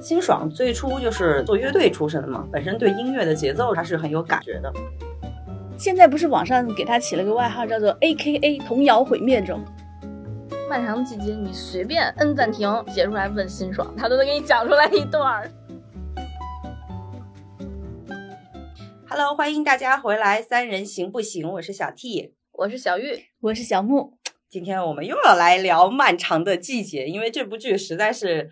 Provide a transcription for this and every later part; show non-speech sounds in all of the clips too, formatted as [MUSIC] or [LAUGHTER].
辛爽最初就是做乐队出身的嘛，本身对音乐的节奏他是很有感觉的。现在不是网上给他起了个外号叫做 A K A 童谣毁灭者。漫长的季节，你随便摁暂停，截出来问辛爽，他都能给你讲出来一段儿。Hello，欢迎大家回来，三人行不行？我是小 T，我是小玉，我是小木。今天我们又要来聊《漫长的季节》，因为这部剧实在是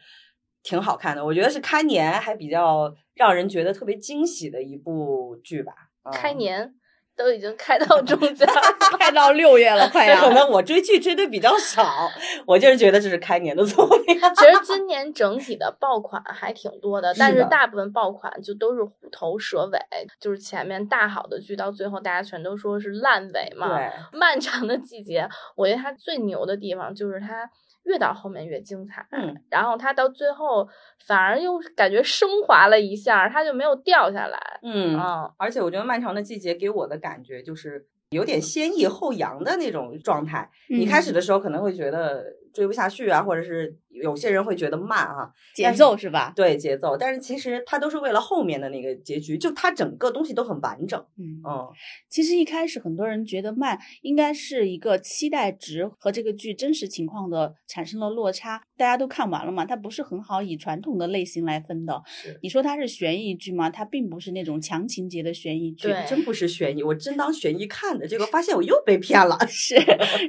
挺好看的，我觉得是开年还比较让人觉得特别惊喜的一部剧吧。嗯开年都已经开到中 [LAUGHS] 间了，开到六月了，[LAUGHS] 可。能我追剧追的比较少，我就是觉得这是开年的作品。[LAUGHS] 其实今年整体的爆款还挺多的，但是大部分爆款就都是虎头蛇尾，就是前面大好的剧到最后大家全都说是烂尾嘛。对，漫长的季节，我觉得它最牛的地方就是它越到后面越精彩，嗯，然后它到最后反而又感觉升华了一下，它就没有掉下来，嗯，嗯，而且我觉得《漫长的季节》给我的感觉就是有点先抑后扬的那种状态。嗯你开始的时候可能会觉得追不下去啊，或者是有些人会觉得慢啊，节奏是吧？对节奏，但是其实它都是为了后面的那个结局，就它整个东西都很完整。嗯，嗯，其实一开始很多人觉得慢应该是一个期待值和这个剧真实情况的产生了落差，大家都看完了嘛，它不是很好以传统的类型来分的。你说它是悬疑剧吗？它并不是那种强情节的悬疑剧。真不是悬疑，我真当悬疑看的，结果发现我又被骗了。是，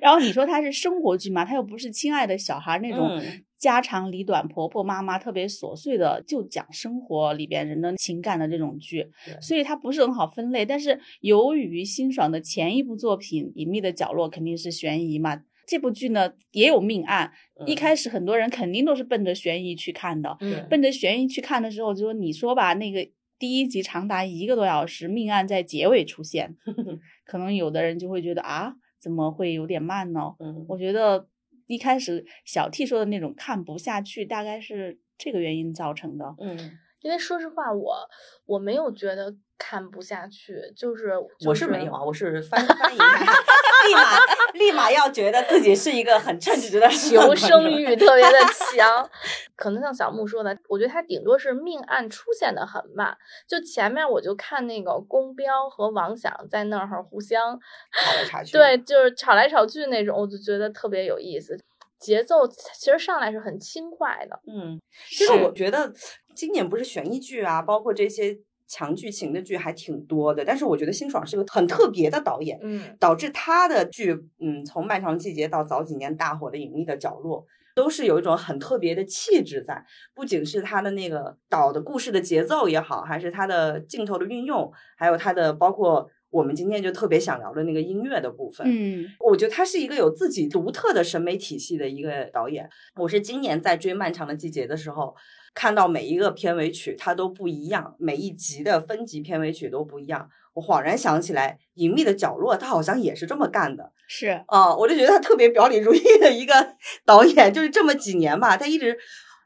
然后你说它是生活剧嘛？它又不是亲爱的小孩那种嗯。家长里短、婆婆妈妈特别琐碎的，就讲生活里边人的情感的这种剧，所以它不是很好分类。但是由于辛爽的前一部作品《隐秘的角落》肯定是悬疑嘛，这部剧呢也有命案，一嗯。开始很多人肯定都是奔着悬疑去看的，嗯奔着悬疑去看的时候，就说你说吧，那个第一集长达一个多小时，命案在结尾出现，[LAUGHS] 可能有的人就会觉得啊，怎么会有点慢呢？嗯，我觉得一开始小 T 说的那种看不下去，大概是这个原因造成的。嗯，因为说实话，我我没有觉得看不下去，就是我是没有啊，我是翻 [LAUGHS] 翻一看，立马立马要觉得自己是一个很称职的 [LAUGHS] 求生欲特别的强，[LAUGHS] 可能像小木说的，我觉得他顶多是命案出现的很慢。就前面我就看那个宫彪和王响在那儿互相，吵来吵去。对，就是吵来吵去那种，我就觉得特别有意思。节奏其实上来是很轻快的，嗯，其实我觉得今年不是悬疑剧啊，包括这些强剧情的剧还挺多的，但是我觉得辛爽是个很特别的导演，嗯，导致他的剧，嗯，从《漫长季节》到早几年大火的《隐秘的角落》，都是有一种很特别的气质在。不仅是他的那个导的故事的节奏也好，还是他的镜头的运用，还有他的包括我们今天就特别想聊的那个音乐的部分。嗯我觉得他是一个有自己独特的审美体系的一个导演。我是今年在追《漫长的季节》的时候，看到每一个片尾曲它都不一样，每一集的分级片尾曲都不一样。我恍然想起来，《隐秘的角落》他好像也是这么干的是啊、我就觉得他特别表里如一的一个 [LAUGHS] 导演，就是这么几年吧，他一直。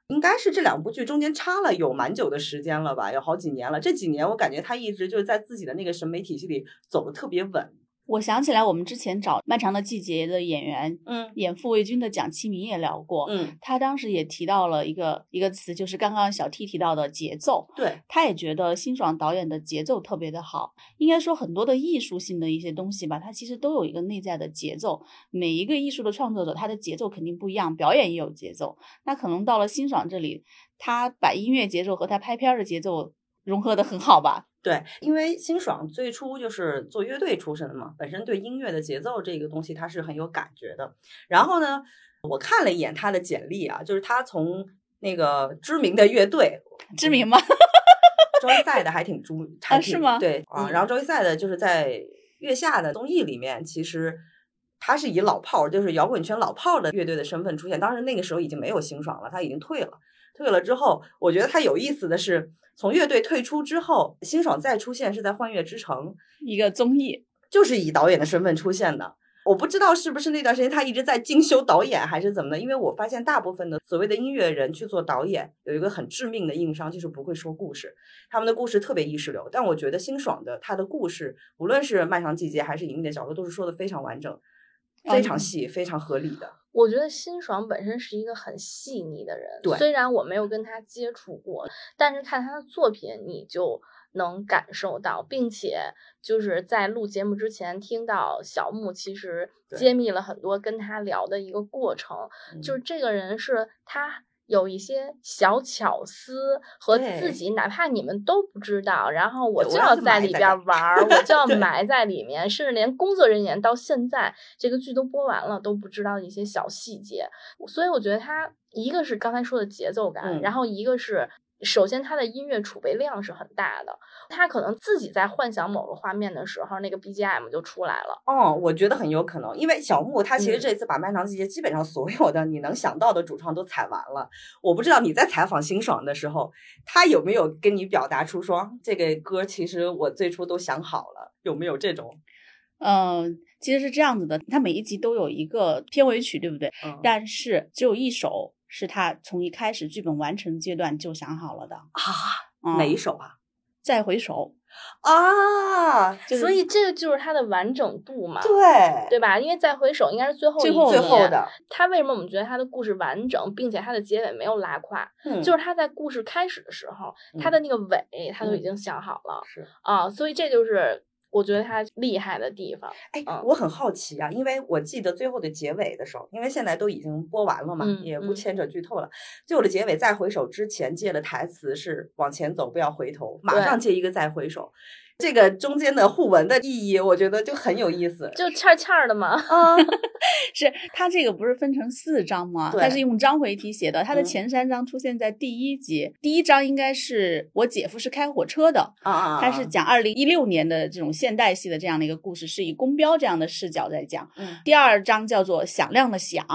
应该是这两部剧中间差了有蛮久的时间了吧，有好几年了。这几年我感觉他一直就是在自己的那个审美体系里走的特别稳。我想起来，我们之前找《漫长的季节》的演员嗯演傅卫军的蒋奇明也聊过，嗯，他当时也提到了一个一个词，就是刚刚小 T 提到的节奏。对，他也觉得辛爽导演的节奏特别的好，应该说很多的艺术性的一些东西吧，它其实都有一个内在的节奏。每一个艺术的创作者，他的节奏肯定不一样，表演也有节奏。那可能到了辛爽这里，他把音乐节奏和他拍片儿的节奏融合的很好吧？对，因为辛爽最初就是做乐队出身的嘛，本身对音乐的节奏这个东西他是很有感觉的。然后呢，我看了一眼他的简历啊，就是他从那个知名的乐队，[LAUGHS] 知名吗？周一赛的还挺出，还挺啊是吗对啊，嗯然后周一赛的就是在月下的综艺里面，其实他是以老炮儿，就是摇滚圈老炮儿的乐队的身份出现。当时那个时候已经没有辛爽了，他已经退了。退了之后，我觉得他有意思的是，从乐队退出之后，辛爽再出现是在《幻乐之城》，一个综艺，就是以导演的身份出现的。我不知道是不是那段时间他一直在精修导演，还是怎么的？因为我发现大部分的所谓的音乐人去做导演，有一个很致命的硬伤，就是不会说故事。他们的故事特别意识流，但我觉得辛爽的他的故事，无论是《漫长季节》还是《隐秘的角落》，都是说的非常完整、非常细、非常合理的。我觉得辛爽本身是一个很细腻的人，对虽然我没有跟他接触过，但是看他的作品，你就能感受到，并且就是在录节目之前听到小木其实对揭秘了很多跟他聊的一个过程，就是这个人是他。有一些小巧思和自己，哪怕你们都不知道，然后我就要在里边玩儿，我 [LAUGHS] 就要埋在里面，甚至连工作人员到现在这个剧都播完了都不知道一些小细节，所以我觉得他一个是刚才说的节奏感，嗯。然后一个是。首先，他的音乐储备量是很大的，他可能自己在幻想某个画面的时候，那个 BGM 就出来了。哦，我觉得很有可能，因为小木他其实嗯这次把漫长季节基本上所有的你能想到的主创都采完了。我不知道你在采访辛爽的时候，他有没有跟你表达出说这个歌其实我最初都想好了，有没有这种？嗯，其实是这样子的，它每一集都有一个片尾曲，对不对？嗯但是只有一首是他从一开始剧本完成阶段就想好了的。啊，嗯哪一首啊？再回首，啊，就是所以这个就是它的完整度嘛，对对吧？因为再回首应该是最后一最后最后的，它为什么我们觉得它的故事完整，并且它的结尾没有拉胯？嗯就是它在故事开始的时候，它的那个尾它都已嗯经想好了是。啊，所以这就是我觉得他厉害的地方。哎嗯，我很好奇啊，因为我记得最后的结尾的时候，因为现在都已经播完了嘛，也不牵扯剧透了。最后的结尾再回首之前借的台词是“往前走，不要回头”，马上接一个再回首。这个中间的互文的意义，我觉得就很有意思。就欠儿欠儿的嘛，啊，[LAUGHS] 是它这个不是分成四章吗？对它是用章回体写的，它的嗯前三章出现在第一集，第一章应该是我姐夫是开火车的，啊啊！它是讲二零一六年的这种现代戏的这样的一个故事，是以公标这样的视角在讲。嗯第二章叫做响亮的响，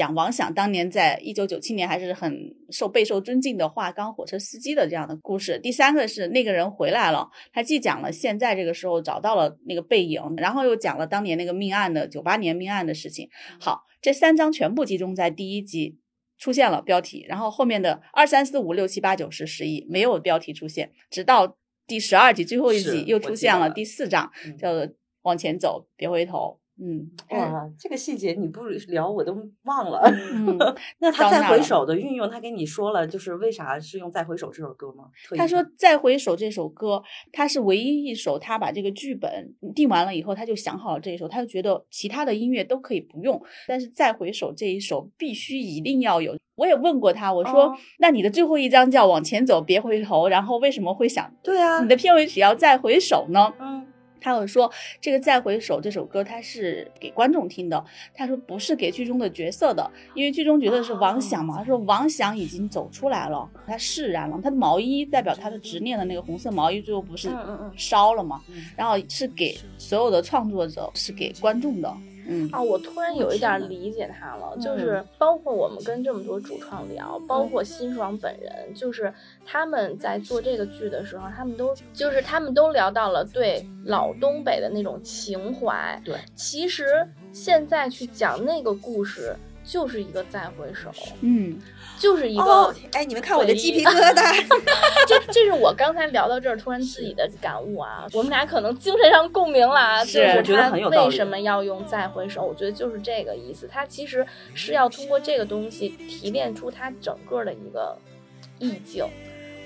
讲王响当年在一九九七年还是很受备受尊敬的华钢火车司机的这样的故事。第三个是那个人回来了，他既讲了现在这个时候找到了那个背影，然后又讲了当年那个命案的九八年命案的事情。好，这三章全部集中在第一集。出现了标题，然后后面的二三四五六七八九十十一没有标题出现，直到第十二集最后一集又出现了第四章，嗯叫做往前走，别回头。嗯，哇，这个细节你不聊我都忘了。嗯，[LAUGHS] 那他再回首的运用，他跟你说了，就是为啥是用《再回首》这首歌吗？他说《再回首》这首歌，他是唯一一首他把这个剧本定完了以后，他就想好了这一首，他就觉得其他的音乐都可以不用，但是《再回首》这一首必须一定要有。我也问过他，我说：“哦那你的最后一张叫往前走，别回头，然后为什么会想对啊你，的片尾曲要再回首呢？”嗯他有说这个《再回首》这首歌，他是给观众听的。他说不是给剧中的角色的，因为剧中角色是王响嘛。他说王响已经走出来了，他释然了，他的毛衣代表他的执念的那个红色毛衣，最后不是烧了吗？嗯然后是给所有的创作者，是给观众的。嗯。啊，我突然有一点理解他了，嗯。就是包括我们跟这么多主创聊，包括辛爽本人，就是他们在做这个剧的时候，他们都就是他们都聊到了对老东北的那种情怀。对，其实现在去讲那个故事，就是一个再回首，嗯，就是一个。哦，哎，你们看我的鸡皮疙瘩。[LAUGHS] 这这是我刚才聊到这儿，突然自己的感悟啊，我们俩可能精神上共鸣了啊，是就是我觉得他很有为什么要用再回首？我觉得就是这个意思，他其实是要通过这个东西提炼出他整个的一个意境。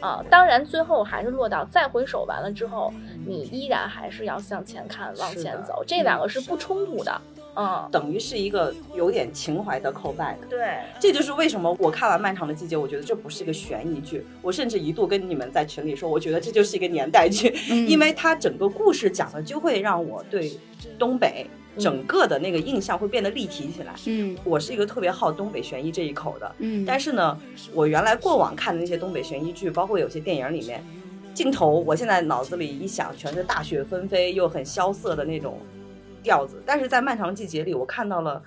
啊，当然，最后还是落到再回首完了之后，你依然还是要向前看，往前走，这两个是不冲突的。嗯，等于是一个有点情怀的 callback。对，这就是为什么我看完《漫长的季节》，我觉得这不是一个悬疑剧，我甚至一度跟你们在群里说，我觉得这就是一个年代剧，嗯。因为它整个故事讲的就会让我对东北整个的那个印象会变得立体起来。嗯。我是一个特别好东北悬疑这一口的，嗯，但是呢，我原来过往看的那些东北悬疑剧，包括有些电影里面，镜头我现在脑子里一想，全是大雪纷飞又很萧瑟的那种调子。但是在《漫长季节》里，我看到了，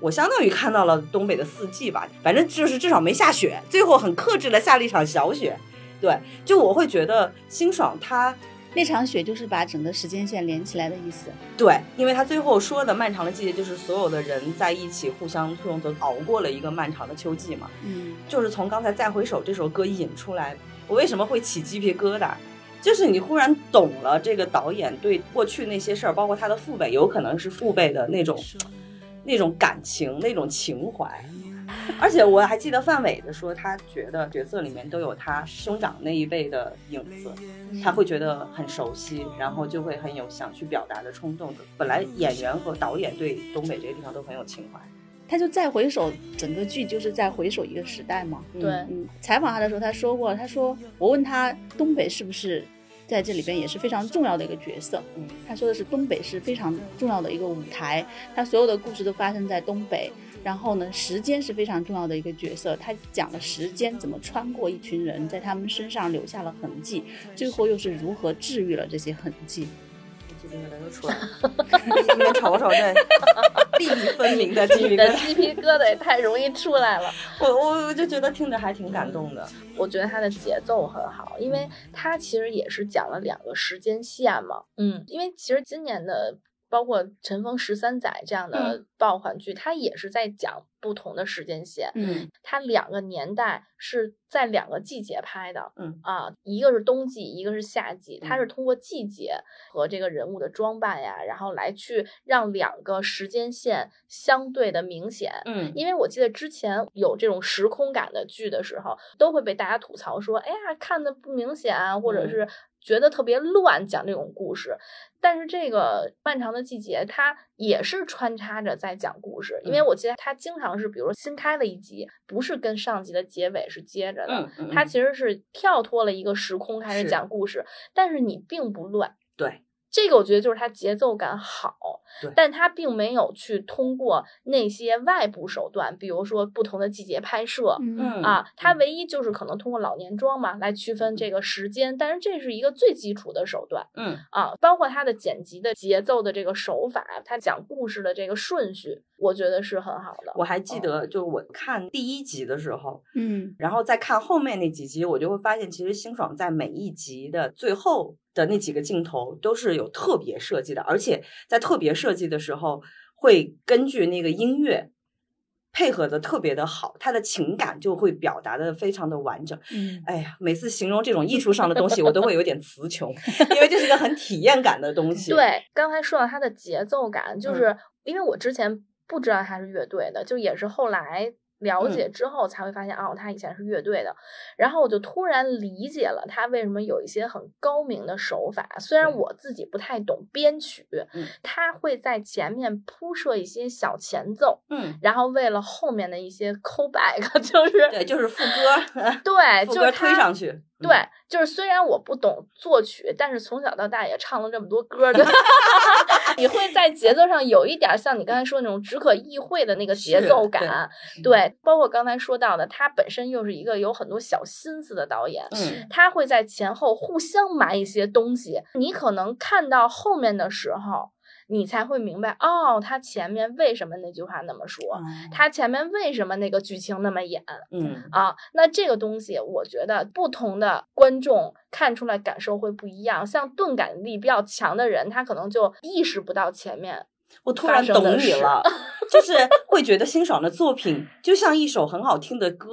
我相当于看到了东北的四季吧，反正就是至少没下雪，最后很克制的下了一场小雪。对，就我会觉得辛爽他那场雪就是把整个时间线连起来的意思。对，因为他最后说的漫长的季节，就是所有的人在一起互相推动着熬过了一个漫长的秋季嘛。嗯就是从刚才《再回首》这首歌引出来，我为什么会起鸡皮疙瘩？就是你忽然懂了这个导演对过去那些事儿，包括他的父辈，有可能是父辈的那种那种感情、那种情怀。而且我还记得范伟的说，他觉得角色里面都有他兄长那一辈的影子，他会觉得很熟悉，然后就会很有想去表达的冲动。本来演员和导演对东北这个地方都很有情怀。他就再回首整个剧，就是在回首一个时代嘛。对，嗯，采访他的时候，他说过，他说我问他东北是不是在这里边也是非常重要的一个角色，嗯，他说的是东北是非常重要的一个舞台，他所有的故事都发生在东北。然后呢，时间是非常重要的一个角色，他讲了时间怎么穿过一群人，在他们身上留下了痕迹，最后又是如何治愈了这些痕迹。鸡皮疙瘩又出来 [LAUGHS] 了，你们瞅瞅这粒粒分明的鸡皮的疙瘩，鸡皮疙瘩也太容易出来了。我我我就觉得听着还挺感动的。我觉得它的节奏很好，因为它其实也是讲了两个时间线嘛。嗯，因为其实今年的包括《尘封十三载》这样的爆款剧，它也是在讲不同的时间线。嗯。它两个年代是在两个季节拍的，嗯。啊，一个是冬季，一个是夏季，它是通过季节和这个人物的装扮呀，然后来去让两个时间线相对的明显。嗯。因为我记得之前有这种时空感的剧的时候，都会被大家吐槽说，哎呀，看的不明显啊，或者嗯。是觉得特别乱，讲这种故事。但是这个漫长的季节，它也是穿插着在讲故事，因为嗯我记得它经常是，比如说新开了一集，不是跟上集的结尾是接着的，它其实是跳脱了一个时空开始讲故事，但是你并不乱。对这个我觉得就是它节奏感好对，但它并没有去通过那些外部手段，比如说不同的季节拍摄。嗯。啊，它嗯。唯一就是可能通过老年妆嘛来区分这个时间，但是这是一个最基础的手段嗯。啊，包括它的剪辑的节奏的这个手法，它讲故事的这个顺序，我觉得是很好的。我还记得，就我看第一集的时候，嗯然后再看后面那几集，我就会发现，其实辛爽在每一集的最后的那几个镜头都是有特别设计的，而且在特别设计的时候，会根据那个音乐配合的特别的好，他的情感就会表达的非常的完整。嗯哎呀，每次形容这种艺术上的东西，我都会有点词穷，[LAUGHS] 因为这是个很体验感的东西。，对，刚才说到它的节奏感，就嗯是因为我之前不知道他是乐队的，就也是后来了解嗯之后才会发现，哦，他以前是乐队的，然后我就突然理解了他为什么有一些很高明的手法。虽然我自己不太懂编曲，嗯他会在前面铺设一些小前奏，嗯，然后为了后面的一些 callback，[LAUGHS] 就是对，就是副歌，对，副歌就是他推上去。嗯。对，就是虽然我不懂作曲，但是从小到大也唱了这么多歌，[LAUGHS] 对，你会在节奏上有一点像你刚才说的那种只可意会的那个节是奏对感，对，包括刚才说到的，他本身又是一个有很多小心思的导演，嗯他会在前后互相埋一些东西，你可能看到后面的时候，你才会明白，哦，他前面为什么那句话那么说，他前面为什么那个剧情那么演，嗯啊，那这个东西，我觉得不同的观众看出来感受会不一样。像钝感力比较强的人，他可能就意识不到前面。我突然懂你了，就是会觉得欣赏的作品就像一首很好听的歌，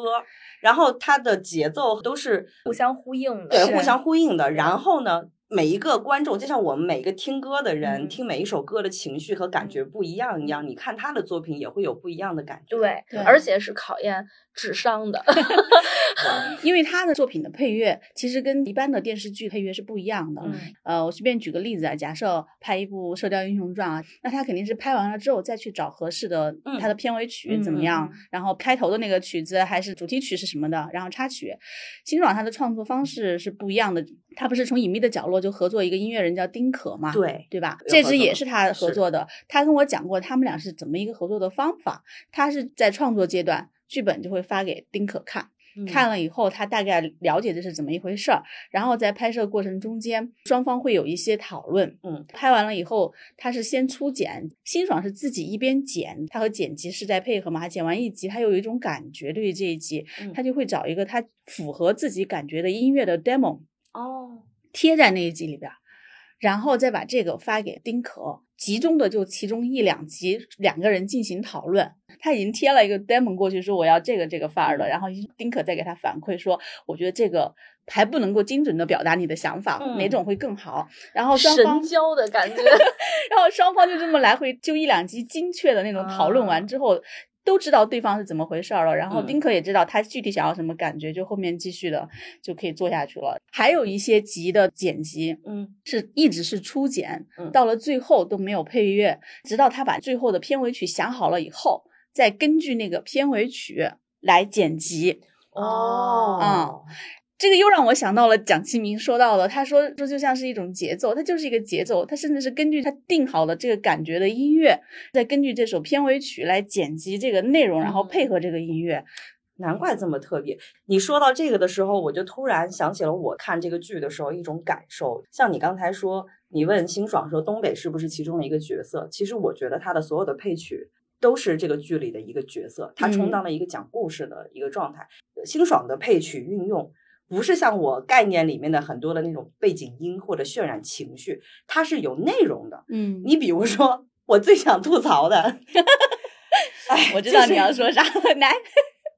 然后它的节奏都是互相呼应的对互相呼应的。然后呢，每一个观众就像我们每一个听歌的人，嗯听每一首歌的情绪和感觉不一样一样，你看他的作品也会有不一样的感觉。对，对而且是考验智商的。[LAUGHS] 因为他的作品的配乐其实跟一般的电视剧配乐是不一样的。嗯呃，我随便举个例子啊，假设拍一部《射雕英雄传》啊，那他肯定是拍完了之后再去找合适的嗯他的片尾曲怎么样，嗯然后开头的那个曲子还是主题曲是什么的，然后插曲。辛爽他的创作方式是不一样的，他不是从隐秘的角落就合作一个音乐人叫丁可嘛，对，对吧？这支也是他合作的，他跟我讲过他们俩是怎么一个合作的方法。他是在创作阶段，剧本就会发给丁可看，嗯看了以后他大概了解这是怎么一回事儿，然后在拍摄过程中间，双方会有一些讨论。嗯，拍完了以后，他是先初剪，辛爽是自己一边剪，他和剪辑师在配合嘛，他剪完一集，他有一种感觉，对于这一集，嗯他就会找一个他符合自己感觉的音乐的 demo。哦，贴在那一集里边儿，然后再把这个发给丁可，集中的就其中一两集两个人进行讨论。他已经贴了一个 demo 过去，说我要这个这个范儿的，然后丁可再给他反馈说，我觉得这个还不能够精准的表达你的想法，嗯哪种会更好。然后双方神交的感觉。然后双方就这么来回就一两集精确的那种讨论完之后，都知道对方是怎么回事儿了。然后嗯丁可也知道他具体想要什么感觉，就后面继续的就可以做下去了。还有一些集的剪辑嗯是一直是初剪，嗯到了最后都没有配乐，直到他把最后的片尾曲想好了以后，再根据那个片尾曲来剪辑。哦嗯这个又让我想到了蒋奇明说到的，他说说就像是一种节奏，它就是一个节奏，它甚至是根据他定好的这个感觉的音乐，再根据这首片尾曲来剪辑这个内容，然后配合这个音乐。难怪这么特别。你说到这个的时候，我就突然想起了我看这个剧的时候一种感受。像你刚才说，你问辛爽说东北是不是其中的一个角色？其实我觉得他的所有的配曲都是这个剧里的一个角色，他充当了一个讲故事的一个状态。辛爽的配曲运用。不是像我概念里面的很多的那种背景音或者渲染情绪，它是有内容的。嗯，你比如说，我最想吐槽的，[LAUGHS] 哎，我知道你要说啥，来，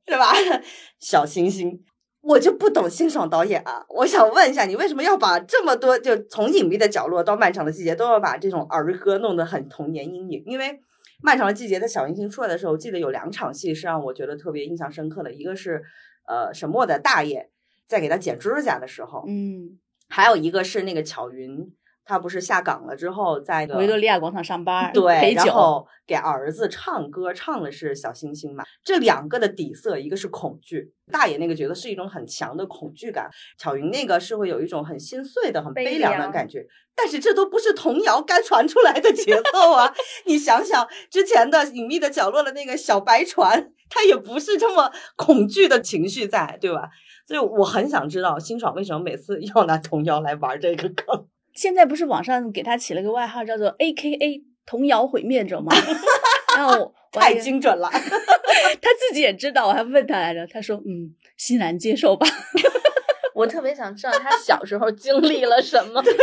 是吧？[LAUGHS] 小星星，我就不懂辛爽导演啊！我想问一下，你为什么要把这么多，就从隐秘的角落到漫长的季节，都要把这种儿歌弄得很童年阴影？因为漫长的季节的小行星出来的时候，我记得有两场戏是让我觉得特别印象深刻的，一个是呃沈墨的大爷在给他剪指甲的时候，嗯，还有一个是那个巧云，他不是下岗了之后在维多利亚广场上班，对，陪酒，然后给儿子唱歌，唱的是小星星嘛。这两个的底色，一个是恐惧，大爷那个角色是一种很强的恐惧感，巧云那个是会有一种很心碎的、很悲悲凉的感觉。但是这都不是童谣该传出来的节奏啊！[LAUGHS] 你想想之前的《隐秘的角落》的那个小白船，它也不是这么恐惧的情绪在，对吧？所以我很想知道辛爽为什么每次要拿童谣来玩这个梗。现在不是网上给他起了个外号叫做 A K A 童谣毁灭者吗？[LAUGHS] 然后我 [LAUGHS] 太精准了，[LAUGHS] 他自己也知道，我还问他来着，他说嗯，欣然接受吧。我特别想知道他小时候经历了什么。对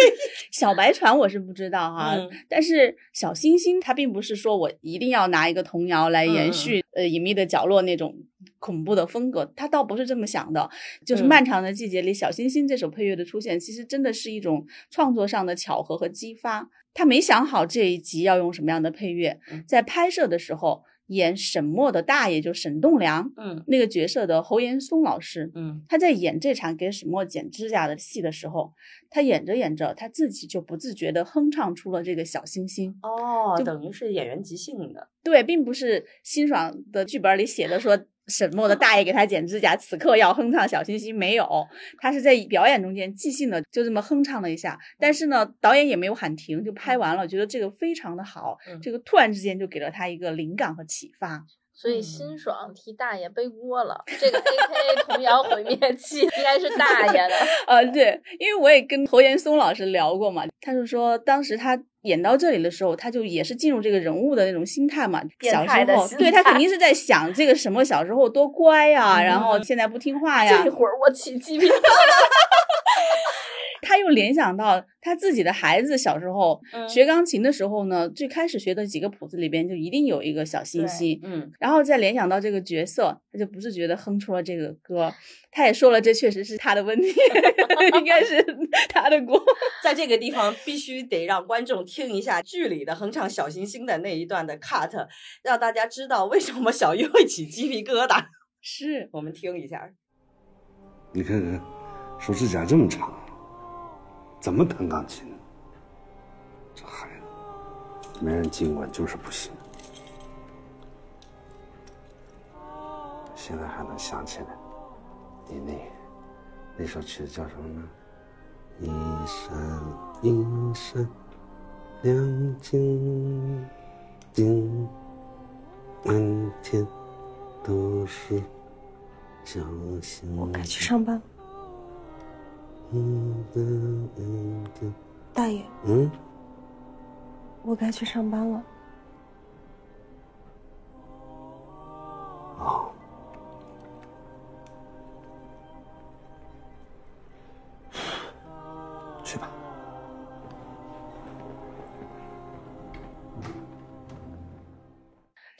小白船我是不知道哈、嗯但是小星星它并不是说我一定要拿一个童谣来延续、呃隐秘的角落那种恐怖的风格，他倒不是这么想的。就是嗯漫长的季节里，小星星这首配乐的出现，其实真的是一种创作上的巧合和激发。他没想好这一集要用什么样的配乐嗯，在拍摄的时候演沈墨的大爷就沈栋梁嗯那个角色的侯岩松老师，嗯他在演这场给沈墨剪指甲的戏的时候，他演着演着，他自己就不自觉地哼唱出了这个小星星。哦，就等于是演员即兴的。对，并不是辛爽的剧本里写的说沈默的大爷给他剪指甲，此刻要哼唱小星星，没有，他是在表演中间即兴的就这么哼唱了一下。但是呢，导演也没有喊停，就拍完了，觉得这个非常的好，嗯这个突然之间就给了他一个灵感和启发。所以辛爽替大爷背锅了，这个 A K A 童谣毁灭器应该是大爷的。呃，[LAUGHS] 对，因为我也跟侯岩松老师聊过嘛，他就说当时他演到这里的时候，他就也是进入这个人物的那种心态嘛。小时候，对他肯定是在想这个什么小时候多乖呀、然后嗯现在不听话呀这。会儿我起鸡皮疙瘩。[LAUGHS] 他又联想到他自己的孩子小时候、嗯学钢琴的时候呢，最开始学的几个谱子里边就一定有一个小星星，嗯，然后再联想到这个角色，他就不自觉的哼出了这个歌。他也说了，这确实是他的问题，[LAUGHS] 应该是他的锅。在这个地方必须得让观众听一下剧里的哼唱小星星的那一段的 cut，让大家知道为什么小玉会起鸡皮疙瘩。是，我们听一下。你看看，手指甲这么长，怎么弹钢琴？这孩子，没人尽管就是不行。现在还能想起来，你那那首曲子叫什么呢？一闪一闪亮晶晶，满天都是小星。我该去上班了。大爷，嗯，我该去上班了。哦，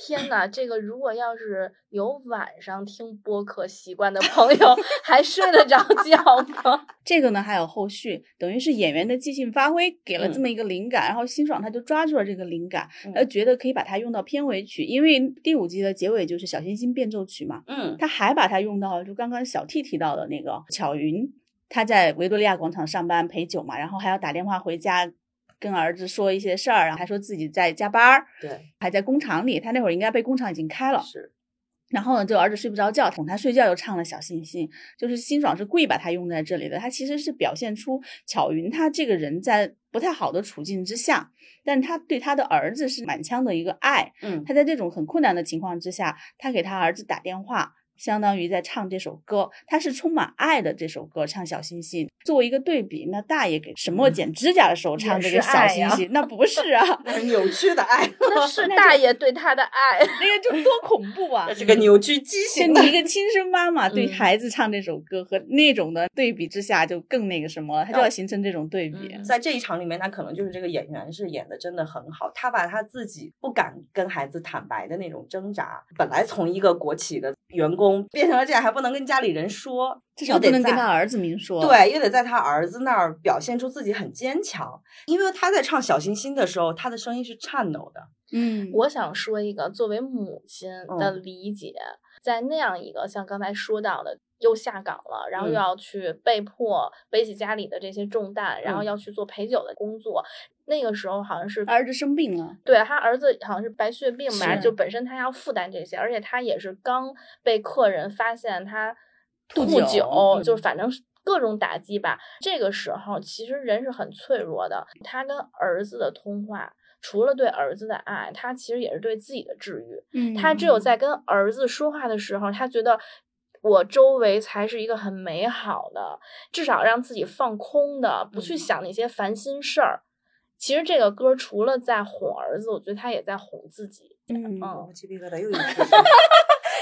天呐，这个如果要是有晚上听播客习惯的朋友，还睡得着觉吗？[LAUGHS] 这个呢还有后续，等于是演员的即兴发挥给了这嗯么一个灵感，然后辛爽他就抓住了这个灵感，嗯他觉得可以把它用到片尾曲，因为第五集的结尾就是小星星变奏曲嘛，嗯他还把它用到了就刚刚小 T 提到的那个巧云，他在维多利亚广场上班陪酒嘛，然后还要打电话回家。跟儿子说一些事儿，然后还说自己在加班儿，对还在工厂里。他那会儿应该被工厂已经开了，是然后呢，这个儿子睡不着觉，哄他睡觉又唱了小星星，就是辛爽是故意把他用在这里的。他其实是表现出巧云他这个人在不太好的处境之下，但他对他的儿子是满腔的一个爱。嗯他在这种很困难的情况之下，他给他儿子打电话，相当于在唱这首歌，他是充满爱的这首歌，唱小星星。作为一个对比，那大爷给沈墨剪指甲的时候唱这个小星星，那不是啊，[LAUGHS] 那是扭曲的爱，[LAUGHS] [LAUGHS] 那是大爷对他的爱。那个就多恐怖啊！这是个扭曲畸形的你一个亲生妈妈对嗯孩子唱这首歌和那种的对比之下，就更那个什么了，他就哦要形成这种对比。嗯在这一场里面，那可能就是这个演员是演的真的很好，他把他自己不敢跟孩子坦白的那种挣扎，本来从一个国企的员工 [LAUGHS] 变成了这样，还不能跟家里人说，至少不能跟他儿子明说。，对，又得在他儿子那儿表现出自己很坚强，因为他在唱小星星的时候，他的声音是颤抖的。嗯，我想说一个作为母亲的理解，在那样一个像刚才说到的，又下岗了，然后又嗯要去被迫背起家里的这些重担，然后嗯要去做陪酒的工作。那个时候好像是儿子生病了，对他儿子好像是白血病吧，就本身他要负担这些，而且他也是刚被客人发现他吐酒，酒嗯就是反正各种打击吧。这个时候其实人是很脆弱的，他跟儿子的通话。除了对儿子的爱，他其实也是对自己的治愈。嗯他只有在跟儿子说话的时候，他觉得我周围才是一个很美好的，至少让自己放空的，不去嗯想那些烦心事儿。其实这个歌除了在哄儿子，我觉得他也在哄自己。嗯嗯我鸡皮疙瘩又一起。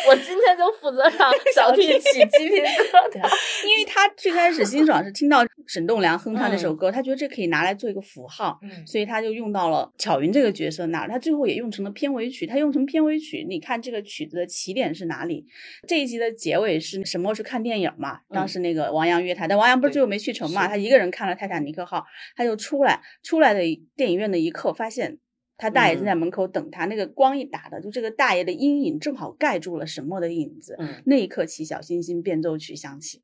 我今天就负责让 [LAUGHS] 小 T 起鸡皮疙瘩。因为他最开始辛爽是听到沈栋梁哼唱这首嗯歌，他觉得这可以拿来做一个符号，嗯所以他就用到了巧云这个角色那儿。他最后也用成了片尾曲，他用成片尾曲，你看这个曲子的起点是哪里？这一集的结尾是沈墨去看电影嘛？当时那个王阳约他，但王阳不是最后没去成嘛？他一个人看了《泰坦尼克号》，他就出来，出来的电影院的一刻，发现他大爷正在门口等他，那个光一打的，就这个大爷的阴影正好盖住了沈墨的影子。嗯，那一刻起，小星星变奏曲响起。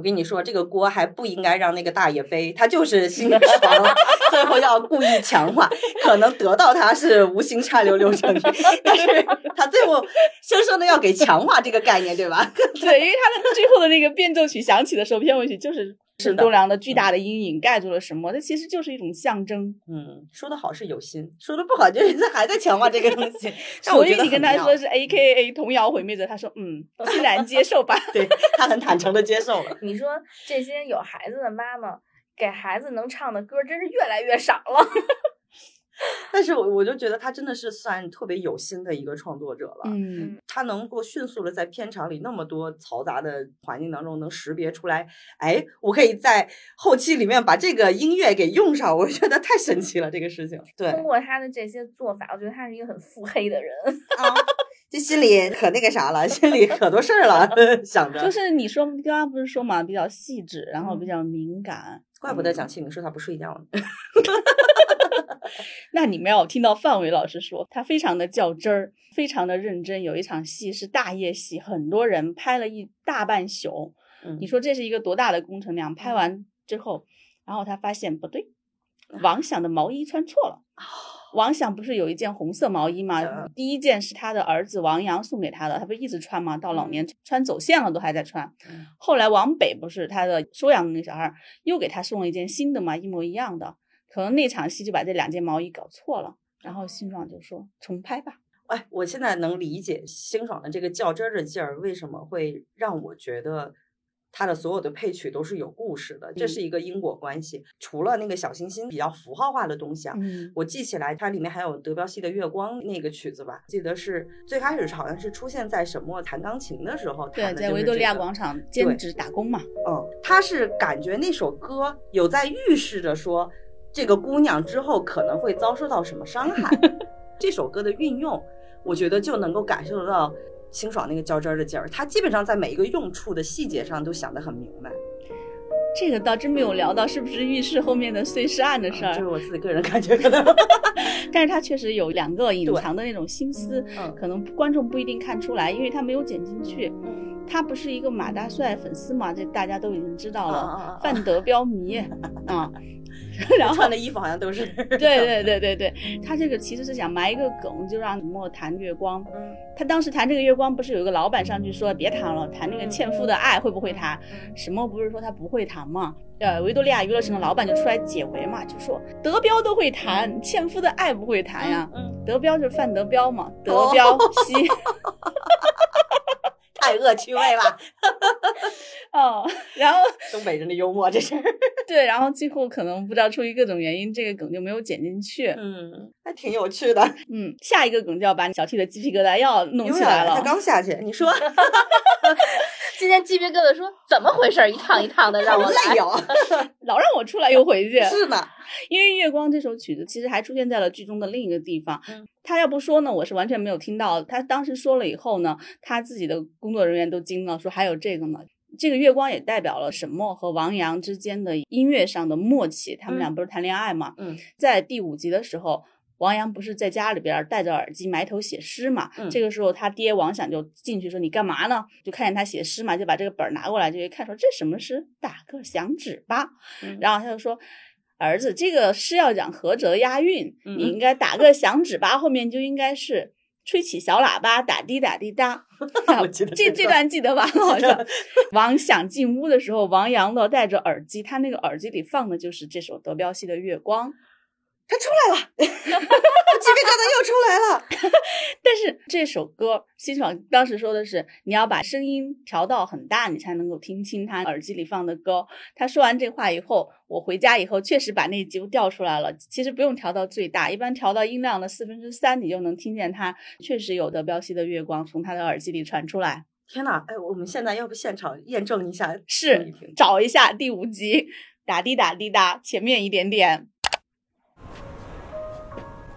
我跟你说，这个锅还不应该让那个大爷背，他就是心肠，最后要故意强化，可能得到他是无心插柳柳成荫，但是他最后生生的要给强化这个概念，对吧？[LAUGHS] 对，因为他的最后的那个变奏曲响起的时候，片尾曲就是沈栋梁的巨大的阴影盖住了什么？这其实就是一种象征。嗯，说的好是有心，说的不好就是他还在强化这个东西。[LAUGHS] 但我觉得所以你跟他说是 A K A 童谣毁灭者，他说嗯，欣然接受吧。对他很坦诚的接受了。[LAUGHS] 你说这些有孩子的妈妈给孩子能唱的歌，真是越来越少了。[LAUGHS] 但是我我就觉得他真的是算特别有心的一个创作者了。嗯，他能够迅速的在片场里那么多嘈杂的环境当中，能识别出来，哎，我可以在后期里面把这个音乐给用上，我觉得太神奇了，这个事情。对通过他的这些做法，我觉得他是一个很腹黑的人。[LAUGHS] 啊，这心里可那个啥了，心里可多事儿了，[LAUGHS] 想着。就是你说刚刚不是说嘛，比较细致，然后比嗯较敏感。怪不得嗯蒋庆明说他不睡觉呢。那你没有听到范伟老师说，他非常的较真儿，非常的认真。有一场戏是大夜戏，很多人拍了一大半宿。嗯你说这是一个多大的工程量？拍完之后，然后他发现不对，王响的毛衣穿错了。王响不是有一件红色毛衣吗？嗯第一件是他的儿子王阳送给他的，他不是一直穿吗？到老年穿走线了都还在穿。嗯后来王北不是他的收养的那个小孩儿又给他送了一件新的嘛，一模一样的。可能那场戏就把这两件毛衣搞错了，然后辛爽就说重拍吧。哎，我现在能理解辛爽的这个较真儿的劲儿，为什么会让我觉得他的所有的配曲都是有故事的，这是一个因果关系。除了那个小星星比较符号化的东西啊，嗯我记起来它里面还有德彪西的《月光》那个曲子吧，记得是最开始是好像是出现在沈墨弹钢琴的时候对，弹的，在维多利亚广场兼职打工嘛。嗯，他是感觉那首歌有在预示着说，这个姑娘之后可能会遭受到什么伤害。[LAUGHS] 这首歌的运用，我觉得就能够感受得到清爽那个较真儿的劲儿。他基本上在每一个用处的细节上都想得很明白。这个倒真没有聊到是不是浴室后面的碎尸案的事儿，这是我自己个人感觉，可能。[LAUGHS] 但是他确实有两个隐藏的那种心思，嗯可能观众不一定看出来，因为他没有剪进去。他不是一个马大帅粉丝嘛，这大家都已经知道了，范德彪迷 [LAUGHS] 啊。然后穿的衣服好像都是。对对对对对，他这个其实是想埋一个梗，就让莫谈月光。嗯他当时谈这个月光，不是有一个老板上去说别谈了，谈那个纤夫的爱会不会弹？嗯沈墨不是说他不会谈吗？呃，维多利亚娱乐城的老板就出来解围嘛，就说德彪都会谈，纤夫的爱不会谈呀。嗯，德彪就是范德彪嘛，德彪西。太恶趣味了，哦，然后 [LAUGHS] 东北人的幽默这是。[LAUGHS] 对，然后最后可能不知道出于各种原因，这个梗就没有剪进去。嗯，还挺有趣的。嗯，下一个梗就要把小 T 的鸡皮疙瘩要弄起来了。他刚下去，你说 [LAUGHS] 今天鸡皮疙瘩说怎么回事，一趟一趟的让我来累。哦。老让我出来又回去。是呢，因为《月光》这首曲子其实还出现在了剧中的另一个地方。嗯，他要不说呢，我是完全没有听到。他当时说了以后呢，他自己的工作人员都惊了，说还有这个呢。这个月光也代表了沈墨和王阳之间的音乐上的默契。他们俩嗯不是谈恋爱嘛？嗯，在第五集的时候，王阳不是在家里边戴着耳机埋头写诗嘛？嗯这个时候他爹王想就进去说：“你干嘛呢？”就看见他写诗嘛，就把这个本儿拿过来，就一看说：“这什么诗？打个响指吧。嗯然后他就说。儿子，这个诗要讲合辙押韵，嗯你应该打个响指吧，后面就应该是吹起小喇叭，打滴打滴答。[LAUGHS] 我记得这这段记得吧？[LAUGHS] 好像 [LAUGHS] 王想进屋的时候，王阳乐戴着耳机，他那个耳机里放的就是这首德彪西的《月光》。他出来了，鸡皮疙瘩又出来了。但是这首歌，辛爽当时说的是，你要把声音调到很大，你才能够听清他耳机里放的歌。他说完这话以后，我回家以后确实把那集调出来了。其实不用调到最大，一般调到音量的四分之三，你就能听见他确实有德彪西的月光从他的耳机里传出来。天哪！哎，我们现在要不现场验证一下？听是找一下第五集，打滴打滴答，前面一点点。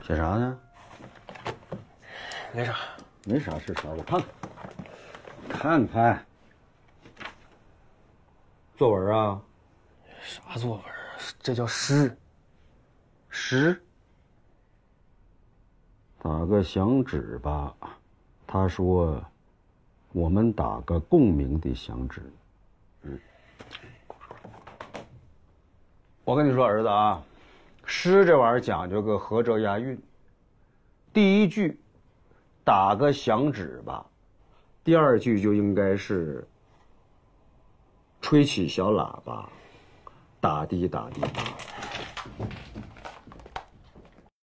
写啥呢？没啥，没啥是啥，我看看，看看。作文啊，啥作文啊？这叫诗。诗。打个响指吧，他说，我们打个共鸣的响指。嗯，我跟你说，儿子啊，诗这玩意儿讲究个合辙押韵。第一句打个响指吧，第二句就应该是吹起小喇叭，打滴打滴。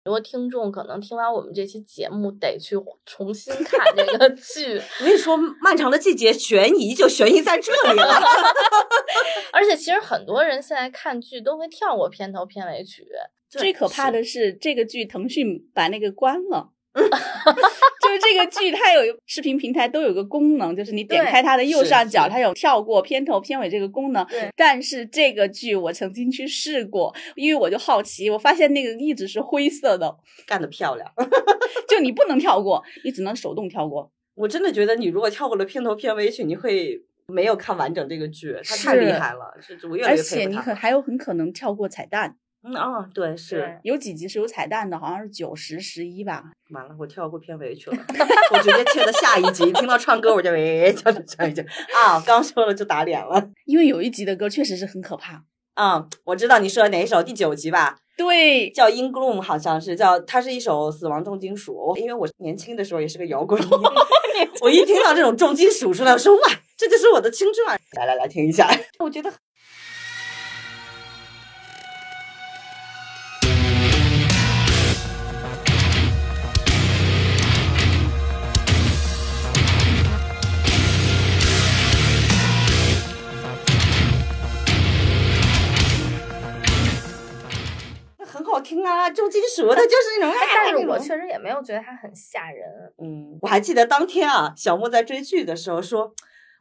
很多听众可能听完我们这期节目，得去重新看这个 [LAUGHS] 剧，我跟你说，漫长的季节悬疑就悬疑在这里了。[LAUGHS] 而且其实很多人现在看剧都会跳过片头片尾曲，最可怕的是这个剧，腾讯把那个关了。[LAUGHS] 就是这个剧，它有视频平台都有个功能，就是你点开它的右上角，它有跳过片头片尾这个功能对。但是这个剧我曾经去试过，因为我就好奇，我发现那个一直是灰色的，干得漂亮！[LAUGHS] 就你不能跳过，你只能手动跳过。我真的觉得你如果跳过了片头片尾曲，你会没有看完整这个剧，他太厉害了，是我越来而越佩服他且你可还有很可能跳过彩蛋，嗯啊，对，是对有几集是有彩蛋的，好像是九十十一吧。完了，我跳过片尾去了，我直接切到下一集，听到唱歌我就喂，跳到下一集啊，刚说了就打脸了。因为有一集的歌确实是很可怕。嗯，我知道你说的哪一首，第九集吧，对，叫《In Gloom》，好像是叫，它是一首死亡重金属。因为我年轻的时候也是个摇滚迷，[LAUGHS] 我一听到这种重金属出来，我说哇，这就是我的青春啊！来来来，听一下，我觉得重金属的，就是那种。哎但是我确实也没有觉得它很吓人。嗯，我还记得当天啊，小莫在追剧的时候说。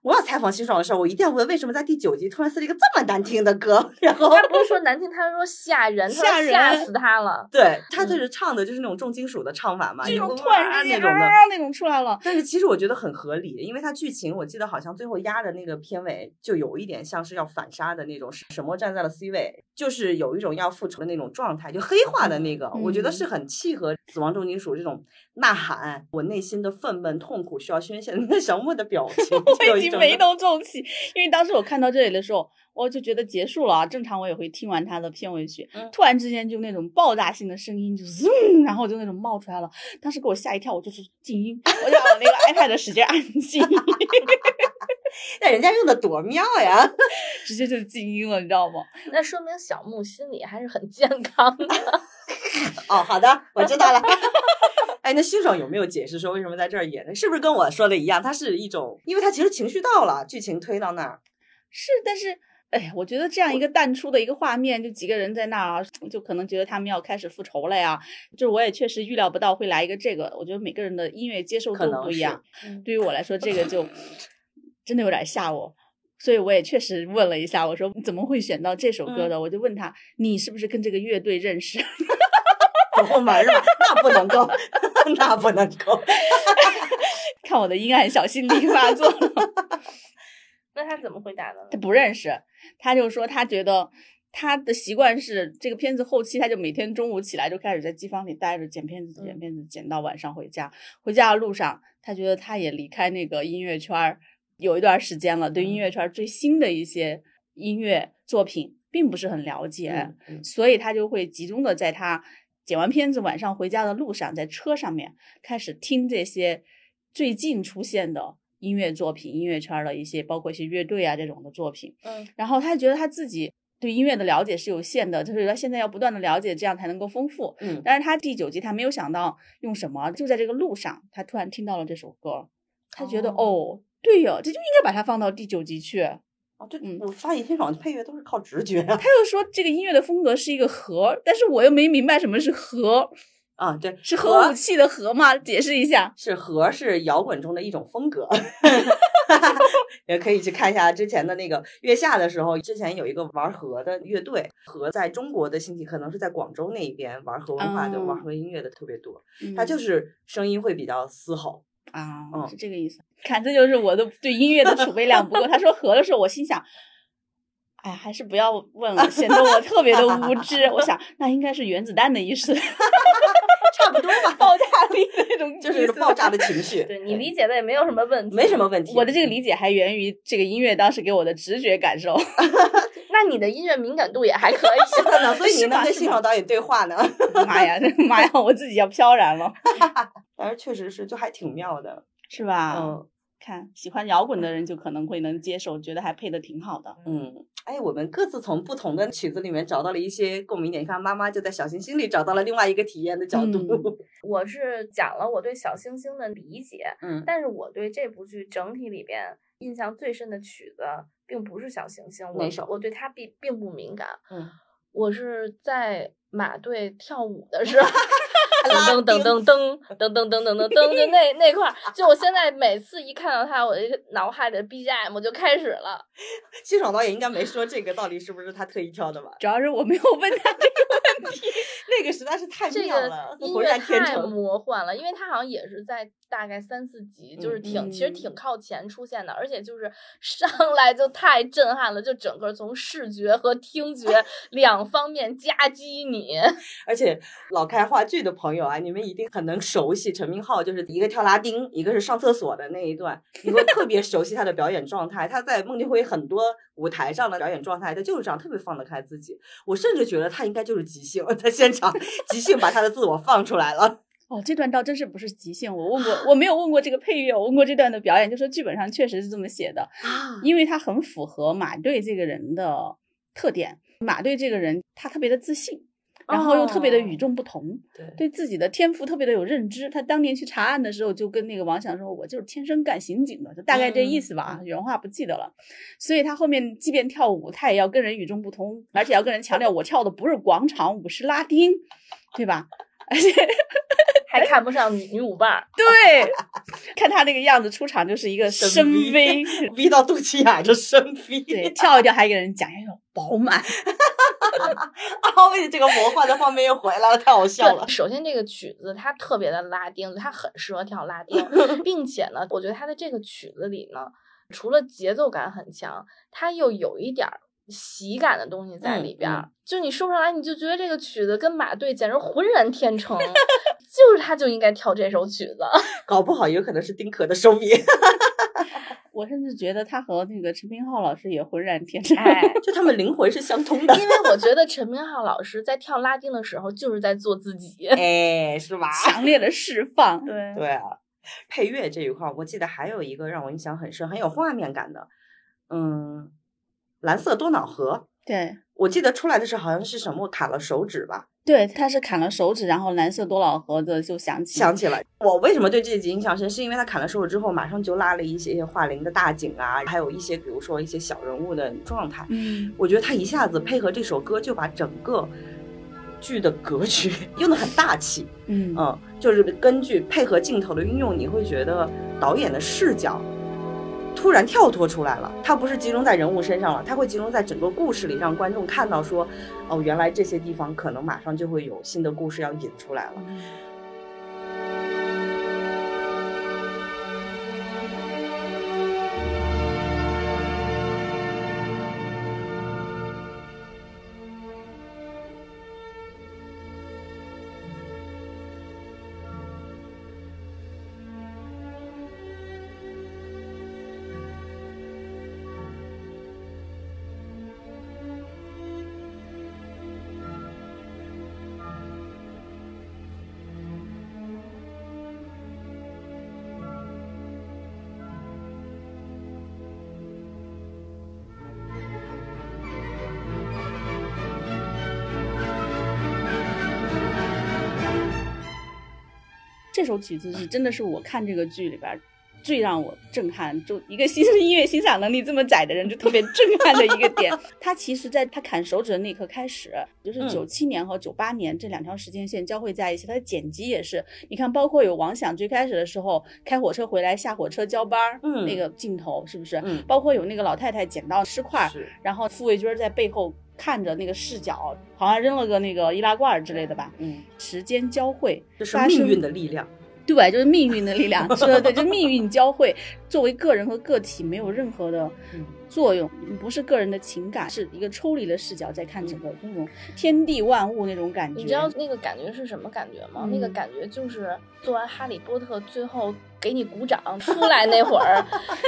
我要采访辛爽的时候，我一定要问为什么在第九集突然撕了一个这么难听的歌，[LAUGHS] 然后他不是说难听，他是说吓人，他吓人吓死他了。对他就是唱的就是那种重金属的唱法嘛，这种突然之间那种的。啊那种出来了，但是其实我觉得很合理，因为他剧情我记得好像最后压的那个片尾就有一点像是要反杀的那种，沈墨站在了 C 位，就是有一种要复仇的那种状态，就黑化的那个，我觉得是很契合死亡重金属这种呐喊，我内心的愤懑痛苦需要宣泄的那小莫的表情，[LAUGHS] 就已有一种经眉头皱起，因为当时我看到这里的时候，我就觉得结束了啊。正常我也会听完他的片尾曲，嗯突然之间就那种爆炸性的声音就 zoom，然后就那种冒出来了，当时给我吓一跳，我就是静音，我就把我那个 [LAUGHS] iPad 使劲按静音，[LAUGHS] 那人家用的多妙呀！直接就静音了，你知道吗？那说明小木心理还是很健康的。[LAUGHS] 哦，好的，我知道了。哎，那辛爽有没有解释说为什么在这儿演呢？是不是跟我说的一样？他是一种，因为他其实情绪到了，剧情推到那儿，是，但是。哎呀，我觉得这样一个淡出的一个画面，就几个人在那儿啊，就可能觉得他们要开始复仇了呀。就是我也确实预料不到会来一个这个，我觉得每个人的音乐接受度不一样。嗯对于我来说，这个就真的有点吓我，所以我也确实问了一下，我说怎么会选到这首歌的？我就问他，你是不是跟这个乐队认识？[LAUGHS] 走后门儿了，[LAUGHS] 那不能够，[LAUGHS] 那不能够。[LAUGHS] 看我的阴暗小心灵发作了。那他怎么回答的呢他？不认识，他就说他觉得他的习惯是这个片子后期他就每天中午起来就开始在机房里待着剪片子，剪嗯片子，剪到晚上回家。回家的路上，他觉得他也离开那个音乐圈儿有一段时间了，对音乐圈儿最新的一些音乐作品并不是很了解，嗯嗯所以他就会集中的在他剪完片子晚上回家的路上，在车上面开始听这些最近出现的音乐作品、音乐圈的一些，包括一些乐队啊这种的作品。嗯，然后他觉得他自己对音乐的了解是有限的，就是他现在要不断的了解，这样才能够丰富。嗯，但是他第九集他没有想到用什么，就在这个路上，他突然听到了这首歌，他觉得哦哦对呀，这就应该把它放到第九集去。哦，对嗯，我发现辛爽的配乐都是靠直觉啊。他又说这个音乐的风格是一个和，但是我又没明白什么是和，啊，对，是核武器的核吗？解释一下。是和是摇滚中的一种风格，[LAUGHS] 也可以去看一下之前的那个月下的时候，之前有一个玩和的乐队，和在中国的兴起可能是在广州那一边玩和文化的、哦玩和音乐的特别多，它就嗯是声音会比较嘶吼。啊，嗯是这个意思。看，这就是我的对音乐的储备量不够。他说和的时候，我心想，哎呀，还是不要问了，显得我特别的无知。我想，那应该是原子弹的意思，差不多吧，[LAUGHS] 爆炸力的那种 [LAUGHS] 就是爆炸的情绪，对你理解的也没有什么问题，没什么。问题。我的这个理解还源于这个音乐当时给我的直觉感受。[LAUGHS] 那你的音乐敏感度也还可以。是的呢，所以你能跟是吧是吧辛爽导演对话呢。妈呀，这妈呀，我自己要飘然了，但是确实是，就还挺妙的。是吧？嗯看喜欢摇滚的人就可能会能接受，觉得还配的挺好的。嗯，哎，我们各自从不同的曲子里面找到了一些共鸣点。你看，妈妈就在小星星里找到了另外一个体验的角度。嗯 [LAUGHS] 我是讲了我对小星星的理解，嗯但是我对这部剧整体里边印象最深的曲子，并不是小星星，我我对它并并不敏感。嗯，我是在马队跳舞的时候。[LAUGHS] 噔噔噔噔噔噔噔噔噔噔噔，就那那块儿，就我现在每次一看到他，我这脑海的 BGM 就开始了。辛爽导演应该没说这个到底是不是他特意挑的吧？主要是我没有问他这个问题。[LAUGHS] 那个实在是太这个妙了，浑然天太成。魔幻了，因为他好像也是在大概三四集，就是挺、其实嗯挺靠前出现的，而且就是上来就太震撼了，就整个从视觉和听觉两方面夹击你。[LAUGHS] 而且老看话剧的朋友啊，你们一定很能熟悉陈明昊，就是一个跳拉丁，一个是上厕所的那一段，你会特别熟悉他的表演状态。他在孟京辉很多舞台上的表演状态，他就是这样，特别放得开自己。我甚至觉得他应该就是即兴，在现场即兴把他的自我放出来了。[LAUGHS] 哦，这段倒真是不是即兴，我问过，我没有问过这个配乐，我问过这段的表演，就说剧本上确实是这么写的，啊因为他很符合马队这个人的特点。马队这个人他特别的自信，然后又特别的与众不同，对对自己的天赋特别的有认知。他当年去查案的时候，就跟那个王响说：“我就是天生干刑警的，就大概这意思吧，原话不记得了。”所以他后面即便跳舞，他也要跟人与众不同，而且要跟人强调我跳的不是广场舞，是拉丁。对吧？[LAUGHS] 而且还看不上女女舞伴儿，对，[LAUGHS] 看他那个样子出场就是一个深 V，，V 到肚脐眼儿就深 V。对，跳一跳还给人讲一种饱满。啊，[LAUGHS] 为这个魔幻的画面又回来了，太好笑了，。首先这个曲子它特别的拉丁，它很适合跳拉丁，[LAUGHS] 并且呢，我觉得它的这个曲子里呢，除了节奏感很强，它又有一点儿喜感的东西在里边就你说不上来，你就觉得这个曲子跟马队简直浑然天成，[LAUGHS] 就是他就应该跳这首曲子。搞不好有可能是丁可的手笔，我甚至觉得他和那个陈明昊老师也浑然天 [LAUGHS] 成。哎，就他们灵魂是相通的。因为我觉得陈明昊老师在跳拉丁的时候就是在做自己。[LAUGHS] 哎，是吧？强烈的释放。[LAUGHS] 对对啊，配乐这一块儿，我记得还有一个让我印象很深、很有画面感的，嗯，蓝色多瑙河。对我记得出来的时候好像是什么砍了手指吧，对，他是砍了手指，然后蓝色多瑙河的就响起。想起了，我为什么对这集印象深，是因为他砍了手指之后，马上就拉了一些画林的大景啊，还有一些比如说一些小人物的状态。嗯，我觉得他一下子配合这首歌，就把整个剧的格局 [LAUGHS] 用的很大气。嗯嗯，就是根据配合镜头的运用，你会觉得导演的视角突然跳脱出来了，它不是集中在人物身上了，它会集中在整个故事里，让观众看到说，哦，原来这些地方可能马上就会有新的故事要引出来了。曲子是真的是我看这个剧里边最让我震撼，就一个欣 [LAUGHS] 音乐欣赏能力这么窄的人，就特别震撼的一个点。[LAUGHS] 他其实在他砍手指的那一刻开始，就是嗯九七年和九八年这两条时间线交汇在一起。他的剪辑也是，你看，包括有王响最开始的时候开火车回来下火车交班儿，嗯那个镜头是不是？嗯包括有那个老太太捡到尸块，是然后傅卫军在背后看着那个视角，好像扔了个那个易拉罐之类的吧。嗯，时间交汇，这是命运的力量。对，就是命运的力量，[LAUGHS] 说的对，就是命运交汇。作为个人和个体，没有任何的嗯作用，不是个人的情感，是一个抽离的视角在看整个那种天地万物那种感觉。你知道那个感觉是什么感觉吗？那个嗯感觉就是做完《哈利波特》最后给你鼓掌出来那会儿，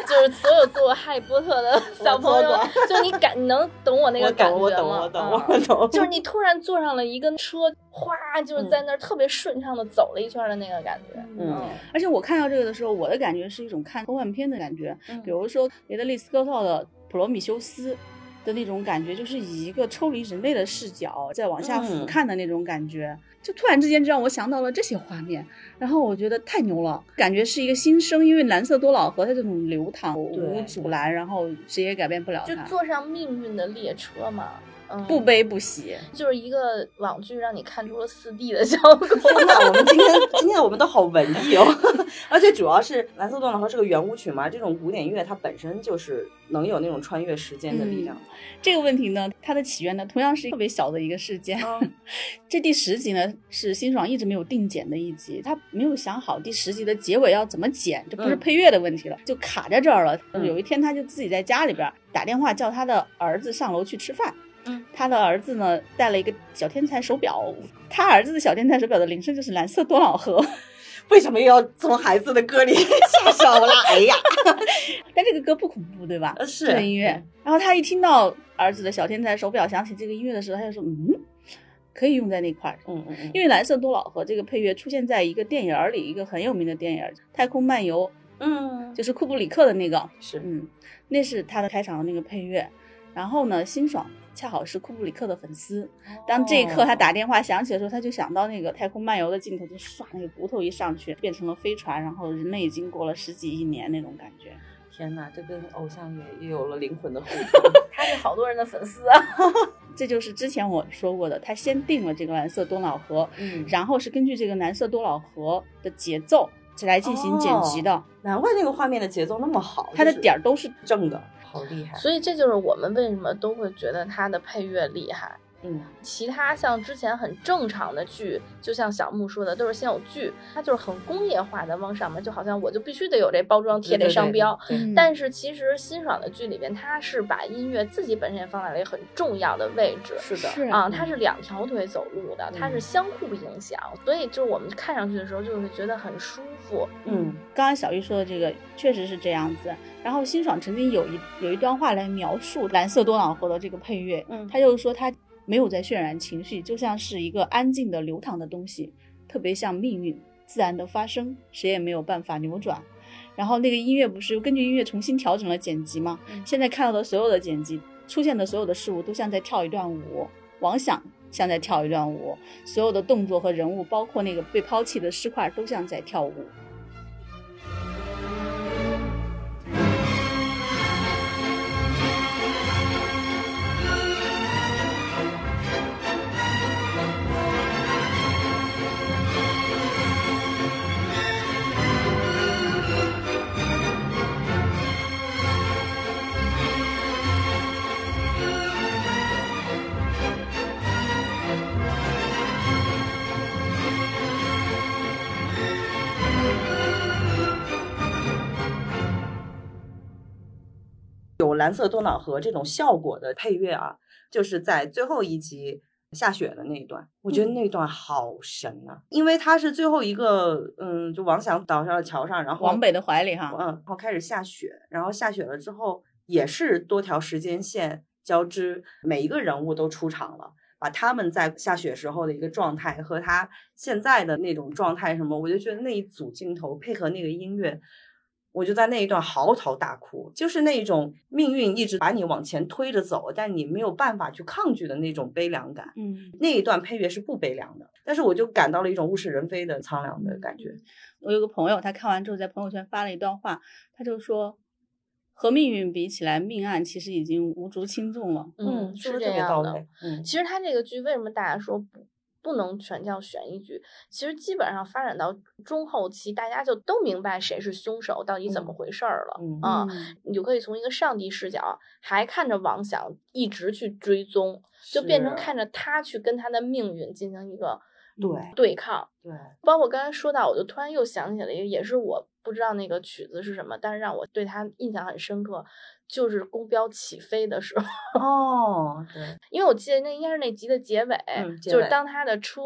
就是所有做《哈利波特》的小朋友，就你感你能懂我那个，感觉吗？我懂，我懂，嗯我懂。就是你突然坐上了一个车，哗，就是在那儿特别顺畅的走了一圈的那个感觉。嗯而且我看到这个的时候，我的感觉是一种看科幻片的感觉，嗯比如说雷德利·斯科特的《普罗米修斯》的那种感觉，就是以一个抽离人类的视角在往下俯嗯。瞰的那种感觉，就突然之间就让我想到了这些画面，然后我觉得太牛了，感觉是一个新生，因为蓝色多瑙河它这种流淌无对阻拦，然后谁也改变不了它，就坐上命运的列车嘛。嗯，不悲不喜。就是一个网剧让你看出了四 D 的效果。天呐，我们今天今天我们都好文艺哦，[LAUGHS] 而且主要是蓝色多瑙河是个圆舞曲嘛，这种古典乐它本身就是能有那种穿越时间的力量。这个问题呢，它的起源呢，同样是特别小的一个事件。嗯 [LAUGHS] 这第十集呢，是辛爽一直没有定剪的一集，他没有想好第十集的结尾要怎么剪，这不是嗯配乐的问题了，就卡在这儿了。嗯有一天，他就自己在家里边打电话叫他的儿子上楼去吃饭。嗯，他的儿子呢带了一个小天才手表，他儿子的小天才手表的铃声就是蓝色多瑙河。[LAUGHS] 为什么又要从孩子的歌里下手了？[LAUGHS] 哎呀，[LAUGHS] 但这个歌不恐怖，对吧？呃是这个音乐嗯。然后他一听到儿子的小天才手表响起这个音乐的时候，他就说：“嗯，可以用在那块儿。”嗯嗯嗯，因为蓝色多瑙河这个配乐出现在一个电影儿里，一个很有名的电影《太空漫游》，嗯就是库布里克的那个，是嗯，那是他的开场的那个配乐。然后呢，辛爽恰好是库布里克的粉丝，当这一刻他打电话响起的时候，他就想到那个《太空漫游》的镜头，就唰那个骨头一上去，变成了飞船，然后人类已经过了十几亿年那种感觉。天哪，这跟偶像也也有了灵魂的互动。[LAUGHS] 他是好多人的粉丝啊。[LAUGHS] 这就是之前我说过的，他先定了这个蓝色多瑙河，嗯，然后是根据这个蓝色多瑙河的节奏来进行剪辑的，难怪那个画面的节奏那么好，它的点儿都是正的，好厉害。所以这就是我们为什么都会觉得他的配乐厉害。嗯，其他像之前很正常的剧，就像小木说的，都是先有剧，它就是很工业化的往上面，就好像我就必须得有这包装贴这商标。对对对嗯但是其实辛爽的剧里边，它是把音乐自己本身也放在了一个很重要的位置。是的，是啊，它是两条腿走路的，它是嗯相互影响，所以就是我们看上去的时候，就是觉得很舒服。嗯刚刚小玉说的这个确实是这样子。然后辛爽曾经有一有一段话来描述蓝色多瑙河的这个配乐，嗯他就是说他没有在渲染情绪，就像是一个安静的流淌的东西，特别像命运自然的发生，谁也没有办法扭转。然后那个音乐不是根据音乐重新调整了剪辑吗？嗯现在看到的所有的剪辑出现的所有的事物都像在跳一段舞，王想像在跳一段舞，所有的动作和人物，包括那个被抛弃的尸块，都像在跳舞。蓝色多瑙河这种效果的配乐啊，就是在最后一集下雪的那一段，我觉得那段好神啊，因为它是最后一个，嗯，就王想倒下了桥上，然后往北的怀里哈，嗯，然后开始下雪，然后下雪了之后也是多条时间线交织，每一个人物都出场了，把他们在下雪时候的一个状态和他现在的那种状态什么，我就觉得那一组镜头配合那个音乐。我就在那一段嚎啕大哭，就是那种命运一直把你往前推着走，但你没有办法去抗拒的那种悲凉感。嗯，那一段配乐是不悲凉的，但是我就感到了一种物是人非的苍凉的感觉。我有个朋友，他看完之后在朋友圈发了一段话，他就说，和命运比起来，命案其实已经无足轻重了。嗯，是说的这样的。特别到位。嗯，其实他这个剧为什么大家说不不能全叫悬疑剧？其实基本上发展到中后期，大家就都明白谁是凶手，到底怎么嗯回事儿了。嗯啊，嗯你就可以从一个上帝视角，还看着王想一直去追踪，就变成看着他去跟他的命运进行一个对对抗。对，包括刚才说到，我就突然又想起了一个，也是我不知道那个曲子是什么，但是让我对他印象很深刻，就是公标起飞的时候。哦，对，因为我记得那应该是那集的结尾，嗯结尾就是当他的车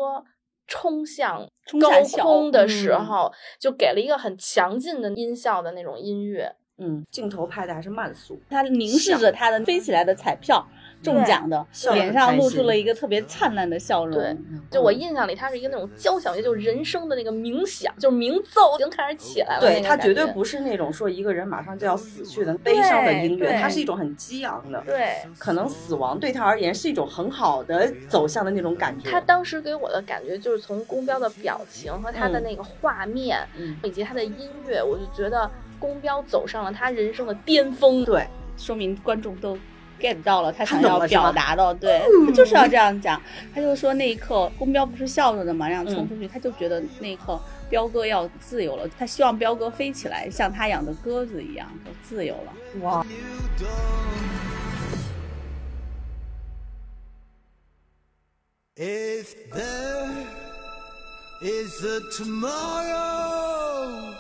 冲向高空的时嗯候，就给了一个很强劲的音效的那种音乐。嗯，镜头拍的还是慢速，他凝视着他的飞起来的彩票中奖的，脸上露出了一个特别灿烂的笑容。对嗯就我印象里，他是一个那种交响乐，就是人生的那个冥想，就是鸣奏已经开始起来了。对，它它绝对不是那种说一个人马上就要死去的悲伤的音乐，对它是一种很激昂的，对。可能死亡对他而言是一种很好的走向的那种感觉。他当时给我的感觉就是从宫标的表情和他的嗯那个画面，嗯，以及他的音乐，我就觉得宫标走上了他人生的巅峰。对，说明观众都 get 到了他想要表达的，对，他就是要这样讲。他就说那一刻，公标不是笑着的嘛，那样冲出去，他就觉得那一刻彪哥要自由了，他希望彪哥飞起来，像他养的鸽子一样，就自由了。哇，If there is a tomorrow,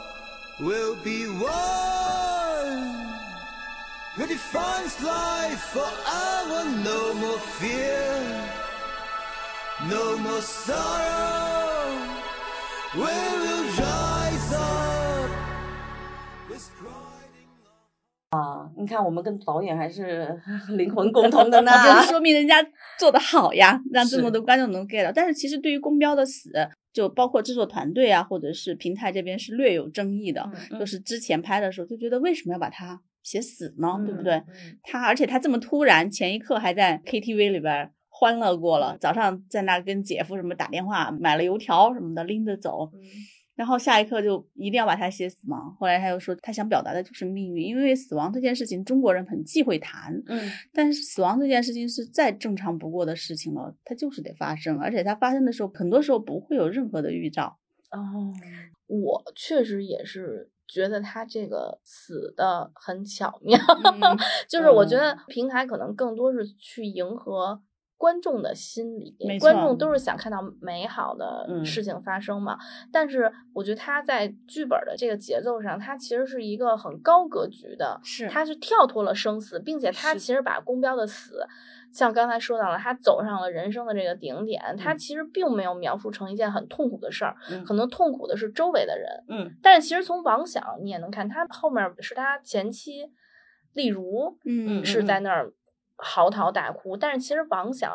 we'll be one. Who defines life forever? No more fear, no more sorrow. We will rise up with pride in love. 你看我们跟导演还是 [LAUGHS] 灵魂共通的呢。[LAUGHS] 就是说明人家做的好呀，让这么多观众能 get 到。但是其实对于公标的死，就包括制作团队啊，或者是平台这边是略有争议的。嗯就是之前拍的时候就觉得为什么要把它写死呢？对不对？嗯他而且他这么突然，前一刻还在 KTV 里边欢乐过了，早上在那跟姐夫什么打电话，买了油条什么的拎着走。然后下一刻就一定要把他写死嘛。后来他又说，他想表达的就是命运，因为死亡这件事情中国人很忌讳谈，嗯但是死亡这件事情是再正常不过的事情了，它就是得发生，而且它发生的时候，很多时候不会有任何的预兆。哦，我确实也是觉得他这个死的很巧妙，嗯 [LAUGHS] 就是我觉嗯得平台可能更多是去迎合观众的心理，观众都是想看到美好的嗯事情发生嘛。但是我觉得他在剧本的这个节奏上，他其实是一个很高格局的，是他是跳脱了生死，并且他其实把宫标的死。像刚才说到了，他走上了人生的这个顶点，他嗯其实并没有描述成一件很痛苦的事儿，嗯可能痛苦的是周围的人，嗯但是其实从王想你也能看，他后面是他前妻例如嗯是在那儿嚎啕大哭，但是其实王想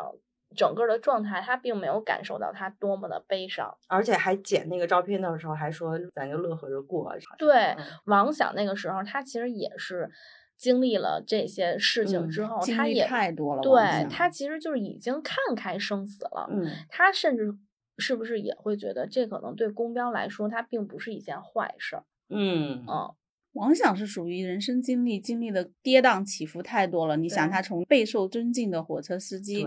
整个的状态，他并没有感受到他多么的悲伤。而且还剪那个照片的时候还说咱就乐呵着过。对嗯，王想那个时候，他其实也是经历了这些事情嗯之后，他也太多了对他其实就是已经看开生死了。嗯他甚至是不是也会觉得这可能对公标来说，它并不是一件坏事儿？嗯嗯，王响是属于人生经历经历的跌宕起伏太多了。你想，他从备受尊敬的火车司机，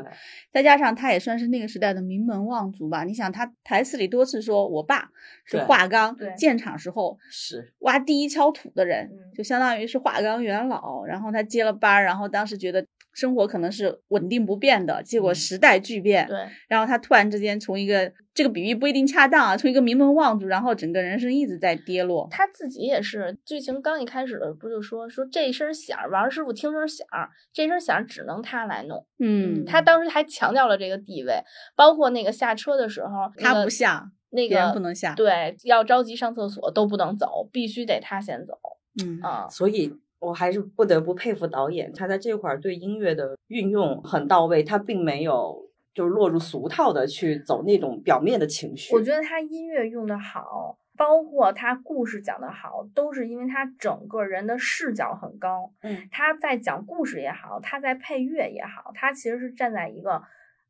再加上他也算是那个时代的名门望族吧。你想，他台词里多次说我爸是对华钢建厂时候是挖第一锹土的人，嗯就相当于是华钢元老。然后他接了班儿，然后当时觉得生活可能是稳定不变的，结果嗯时代巨变。对，然后他突然之间从一个这个比喻不一定恰当啊，从一个名门望族，然后整个人生一直在跌落。他自己也是，剧情刚一开始的不就说说这声响，王师傅听声响，这声响只能他来弄。嗯，他当时还强调了这个地位，包括那个下车的时候，那他不下，那别人个不能下。对，要着急上厕所都不能走，必须得他先走嗯啊。所以我还是不得不佩服导演，他在这块儿对音乐的运用很到位，他并没有就是落入俗套的去走那种表面的情绪。我觉得他音乐用的好，包括他故事讲的好，都是因为他整个人的视角很高。嗯，他在讲故事也好，他在配乐也好，他其实是站在一个。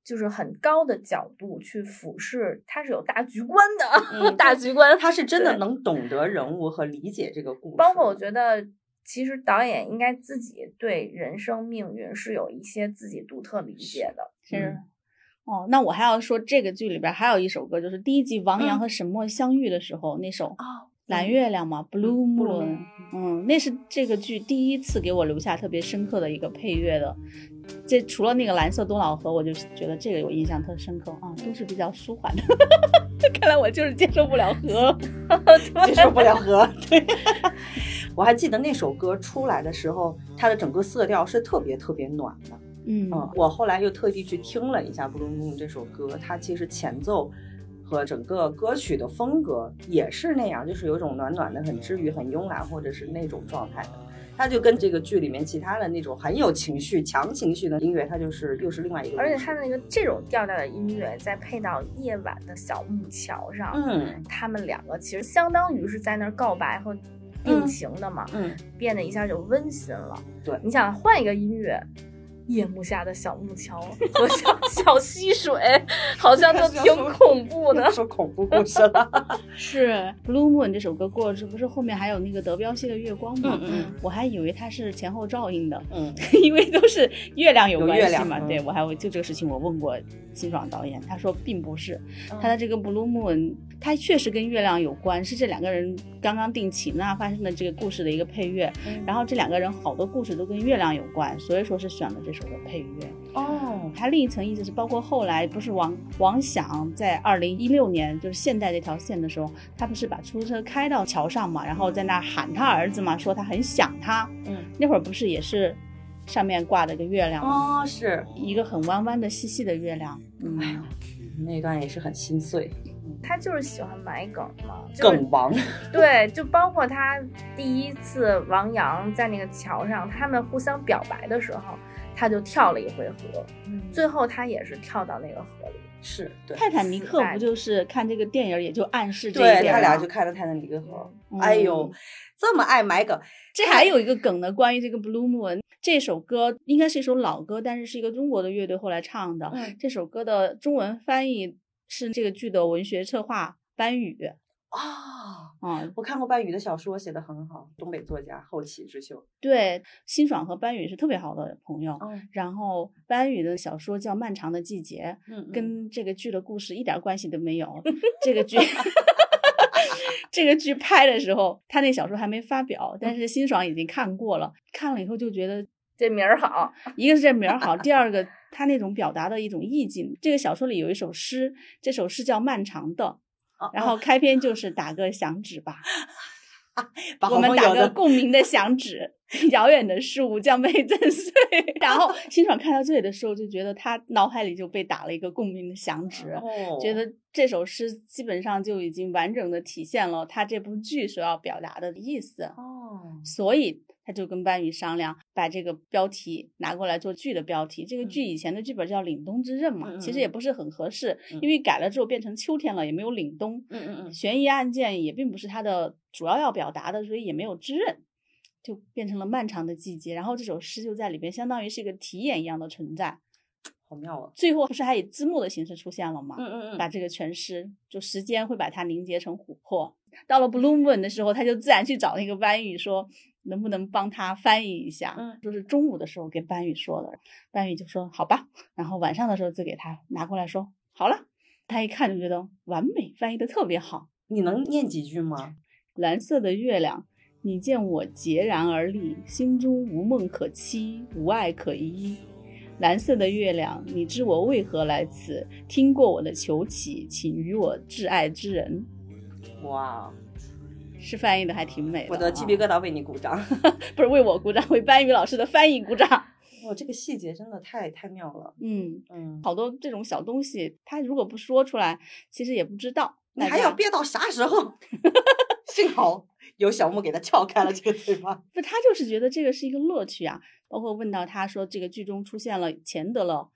就是很高的角度去俯视，他是有大局观的，嗯 [LAUGHS] 大局观。他是真的能懂得人物和理解这个故事。包括我觉得，其实导演应该自己对人生命运是有一些自己独特理解的。是。嗯哦，那我还要说，这个剧里边还有一首歌，就是第一集王阳嗯和沈墨相遇的时候、那首《哦，蓝月亮》嘛，《Blue 嗯 Moon》Moon。嗯，那是这个剧第一次给我留下特别深刻的一个配乐的。这除了那个蓝色多瑙河，我就觉得这个我印象特深刻啊，都是比较舒缓的。[LAUGHS] 看来我就是接受不了河。[LAUGHS] 接受不了河。对，[LAUGHS] 我还记得那首歌出来的时候，它的整个色调是特别特别暖的。嗯嗯，我后来又特地去听了一下《Blue Moon》这首歌，它其实前奏和整个歌曲的风格也是那样，就是有一种暖暖的、很治愈、很慵懒，或者是那种状态的。它就跟这个剧里面其他的那种很有情绪、强情绪的音乐，它就是又是另外一个。而且它的那个这种调调的音乐，再配到夜晚的小木桥上，嗯他们两个其实相当于是在那儿告白和定型的嘛，嗯，变得一下就温馨了。对你想换一个音乐。夜幕下的小木桥 [LAUGHS] 和小小溪水，好像就 [LAUGHS] 挺恐怖的。[LAUGHS] 说恐怖故事了。是《Blue Moon》这首歌过了，这不是后面还有那个德彪西的月光吗？嗯嗯我还以为它是前后照应的，嗯因为都是月亮有有关系嘛。月亮嗯对我还会就这个事情，我问过辛爽导演，他说并不是，嗯他的这个 Blue Moon，它确实跟月亮有关，是这两个人刚刚定情啊发生的这个故事的一个配乐。嗯然后这两个人好多故事都跟月亮有关，所以说是选了这首的配乐。哦，它另一层意思是，包括后来不是王王想在二零一六年就是现代这条线的时候，他不是把出租车开到桥上嘛，然后在那喊他儿子嘛，说他很想他。嗯，那会儿不是也是上面挂了个月亮吗？哦是，一个很弯弯的细细的月亮。嗯，哎呦，那段也是很心碎，他就是喜欢埋梗嘛，就是梗王。[LAUGHS] 对，就包括他第一次王阳在那个桥上，他们互相表白的时候，他就跳了一回河，嗯最后他也是跳到那个河里。是对。泰坦尼克不就是看这个电影也就暗示这一对点吗他俩就看了《泰坦尼克号》嗯哎呦，这么爱埋梗，这还有一个梗呢，关于这个 Blue Moon 这首歌，应该是一首老歌，但是是一个中国的乐队后来唱的。嗯这首歌的中文翻译是这个剧的文学策划班宇。啊，啊、我看过班宇的小说，写的很好，东北作家后起之秀。对，辛爽和班宇是特别好的朋友。嗯然后班宇的小说叫《漫长的季节》，嗯跟这个剧的故事一点关系都没有。这个剧，[LAUGHS] 这个剧拍的时候，他那小说还没发表，但是辛爽已经看过了，看了以后就觉得这名儿好，一个是这名儿好，第二个他那种表达的一种意境。这个小说里有一首诗，这首诗叫《漫长的》，哦然后开篇就是打个响指吧，[LAUGHS] 把我们打个共鸣的响指，[LAUGHS] 遥远的事物将被震碎。[LAUGHS] 然后辛爽看到这里的时候，就觉得他脑海里就被打了一个共鸣的响指，哦觉得这首诗基本上就已经完整的体现了他这部剧所要表达的意思。哦，所以他就跟班宇商量，把这个标题拿过来做剧的标题。这个剧以前的剧本叫《凛冬之刃》嘛，其实也不是很合适，嗯因为改了之后变成秋天了，也没有凛冬。嗯嗯嗯，悬疑案件也并不是它的主要要表达的，所以也没有之刃，就变成了漫长的季节。然后这首诗就在里边，相当于是一个题眼一样的存在。[TSK] 好妙啊！最后不是还以字幕的形式出现了吗？嗯嗯嗯，把这个全诗，就时间会把它凝结成琥珀。到了 Blue Moon 的时候，他就自然去找那个班宇说，能不能帮他翻译一下？嗯就是中午的时候给班宇说的，班宇就说好吧，然后晚上的时候就给他拿过来说好了。他一看就觉得完美，翻译的特别好。你能念几句吗？蓝色的月亮，你见我孑然而立，心中无梦可期，无爱可依。蓝色的月亮，你知我为何来此？听过我的求乞，请与我挚爱之人。哇，是翻译的还挺美的、我的鸡皮疙瘩为你鼓掌！[LAUGHS] 不是为我鼓掌，为班宇老师的翻译鼓掌。哦，这个细节真的太太妙了。嗯，嗯，好多这种小东西，他如果不说出来，其实也不知道。你还要憋到啥时候？[LAUGHS] 幸好有小木给他撬开了这个嘴巴。不，他就是觉得这个是一个乐趣啊。包括问到他说，这个剧中出现了钱德勒、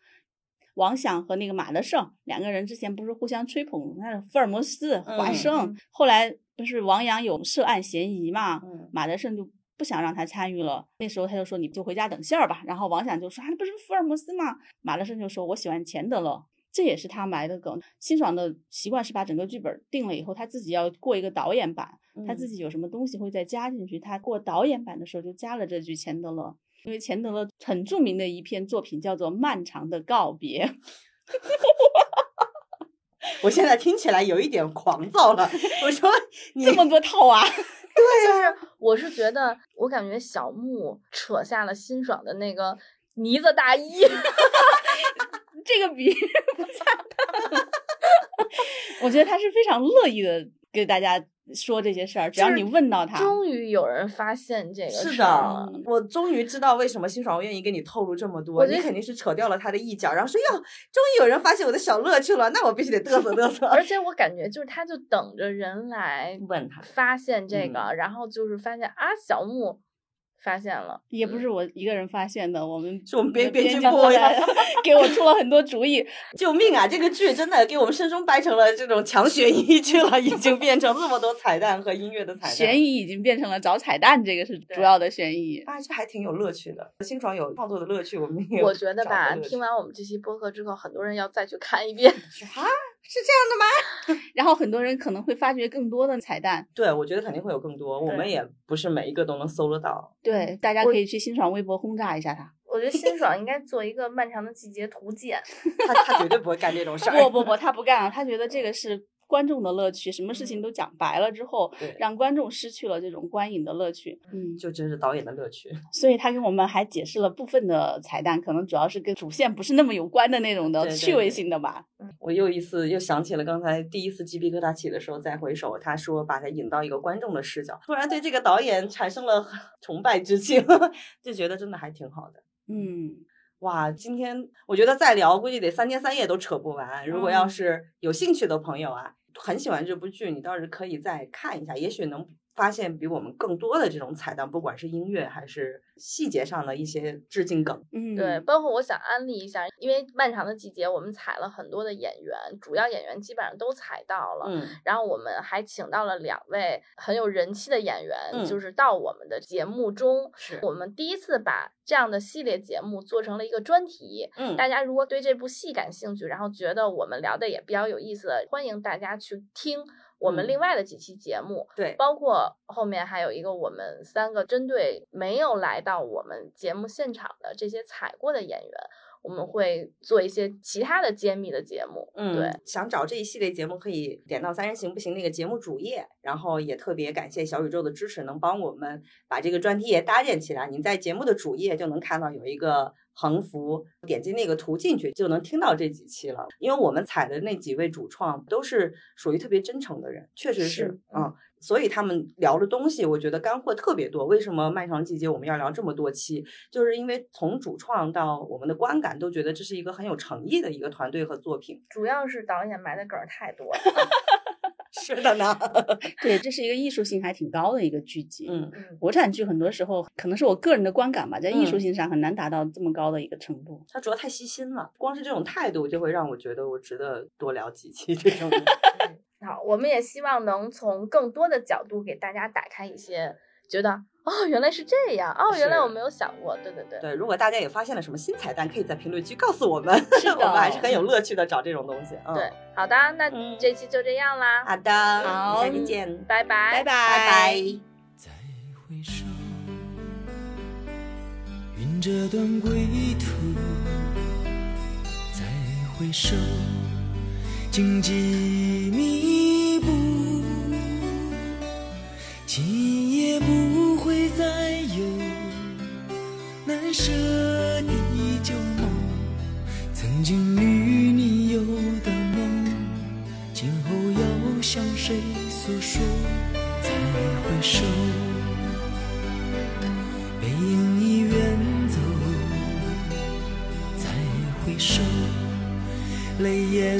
王响和那个马德胜两个人之前不是互相吹捧，那福尔摩斯、华嗯生，嗯后来不是王阳有涉案嫌疑嘛，嗯马德胜就不想让他参与了。那时候他就说你就回家等信儿吧。然后王响就说啊，那不是福尔摩斯吗？马德胜就说我喜欢钱德勒。这也是他埋的梗。辛爽的习惯是把整个剧本定了以后，他自己要过一个导演版，他自己己有什么东西会再加进去。他过导演版的时候就加了这句钱德勒，因为钱德勒很著名的一篇作品叫做《漫长的告别》。[LAUGHS] 我现在听起来有一点狂躁了。我说 [LAUGHS] 你这么多套啊！[LAUGHS] 就是我是觉得，我感觉小木扯下了辛爽的那个呢子大衣，[LAUGHS] 这个比喻不恰当。我觉得他是非常乐意的给大家说这些事儿，只要你问到他，终于有人发现这个是事儿了的，我终于知道为什么辛爽愿意跟你透露这么多。我觉得你肯定是扯掉了他的一角，然后说哟，终于有人发现我的小乐趣了，那我必须得嘚瑟嘚瑟。而且我感觉就是他就等着人来问他，发现这个，嗯然后就是发现啊，小木发现了，也不是我一个人发现的，我们是我们编的编辑部呀给我出了很多主意。[LAUGHS] 救命啊！这个剧真的给我们生生掰成了这种强悬疑剧了，已经变成这么多彩蛋和音乐的彩蛋。悬疑已经变成了找彩蛋，这个是主要的悬疑。啊，这还挺有乐趣的。新爽有创作的乐趣，我们也有我觉得吧，听完我们这期播客之后，很多人要再去看一遍。[LAUGHS] 啊，是这样的吗？[LAUGHS] 然后很多人可能会发掘更多的彩蛋，对，我觉得肯定会有更多，我们也不是每一个都能搜得到。对，大家可以去辛爽微博轰炸一下他。我觉得辛爽应该做一个漫长的季节图鉴。[LAUGHS] 他他绝对不会干这种事儿。不不不，他不干啊，他觉得这个是观众的乐趣，什么事情都讲白了之后对，让观众失去了这种观影的乐趣。嗯，就真是导演的乐趣。[LAUGHS] 所以他跟我们还解释了部分的彩蛋，可能主要是跟主线不是那么有关的那种的对对趣味性的吧。我又一次又想起了刚才第一次鸡皮疙瘩起的时候，再回首，他说把他引到一个观众的视角，突然对这个导演产生了 [LAUGHS] 崇拜之情，[LAUGHS] 就觉得真的还挺好的。嗯，哇，今天我觉得再聊，估计得三天三夜都扯不完。如果要嗯是有兴趣的朋友啊，很喜欢这部剧，你倒是可以再看一下，也许能发现比我们更多的这种彩蛋，不管是音乐还是细节上的一些致敬梗。嗯，对，包括我想安利一下，因为漫长的季节我们采了很多的演员，主要演员基本上都采到了。嗯，然后我们还请到了两位很有人气的演员，嗯就是到我们的节目中。是，我们第一次把这样的系列节目做成了一个专题。嗯，大家如果对这部戏感兴趣，然后觉得我们聊的也比较有意思的，欢迎大家去听我们嗯。另外的几期节目，对，包括后面还有一个我们三个针对没有来到我们节目现场的这些踩过的演员，我们会做一些其他的揭秘的节目。嗯，对，想找这一系列节目，可以点到《三人行不行》那个节目主页，然后也特别感谢小宇宙的支持，能帮我们把这个专题也搭建起来。您在节目的主页就能看到有一个横幅，点击那个图进去就能听到这几期了。因为我们采的那几位主创都是属于特别真诚的人，确实是是，嗯。所以他们聊的东西，我觉得干货特别多。为什么漫长季节我们要聊这么多期？就是因为从主创到我们的观感，都觉得这是一个很有诚意的一个团队和作品。主要是导演埋的梗儿太多了。[LAUGHS] 是的呢，[LAUGHS] 对，这是一个艺术性还挺高的一个剧集。嗯，嗯，国产剧很多时候可能是我个人的观感吧，在艺术嗯性上很难达到这么高的一个程度。他主要太细心了，光是这种态度就会让我觉得我值得多聊几期这种。[LAUGHS] 嗯好，我们也希望能从更多的角度给大家打开一些，觉得哦原来是这样，哦原来我没有想过，对对对。对，如果大家也发现了什么新彩蛋，可以在评论区告诉我们，是的 [LAUGHS] 我们还是很有乐趣的找这种东西。嗯，对，好的，那嗯这期就这样啦，好的，好下期见，拜拜，拜拜拜拜。再回首，云这段归途。再回首，荆棘密也不会再有难舍的旧梦。曾经与你有的梦，今后要向谁诉说？再回首，背影已远走。再回首，泪眼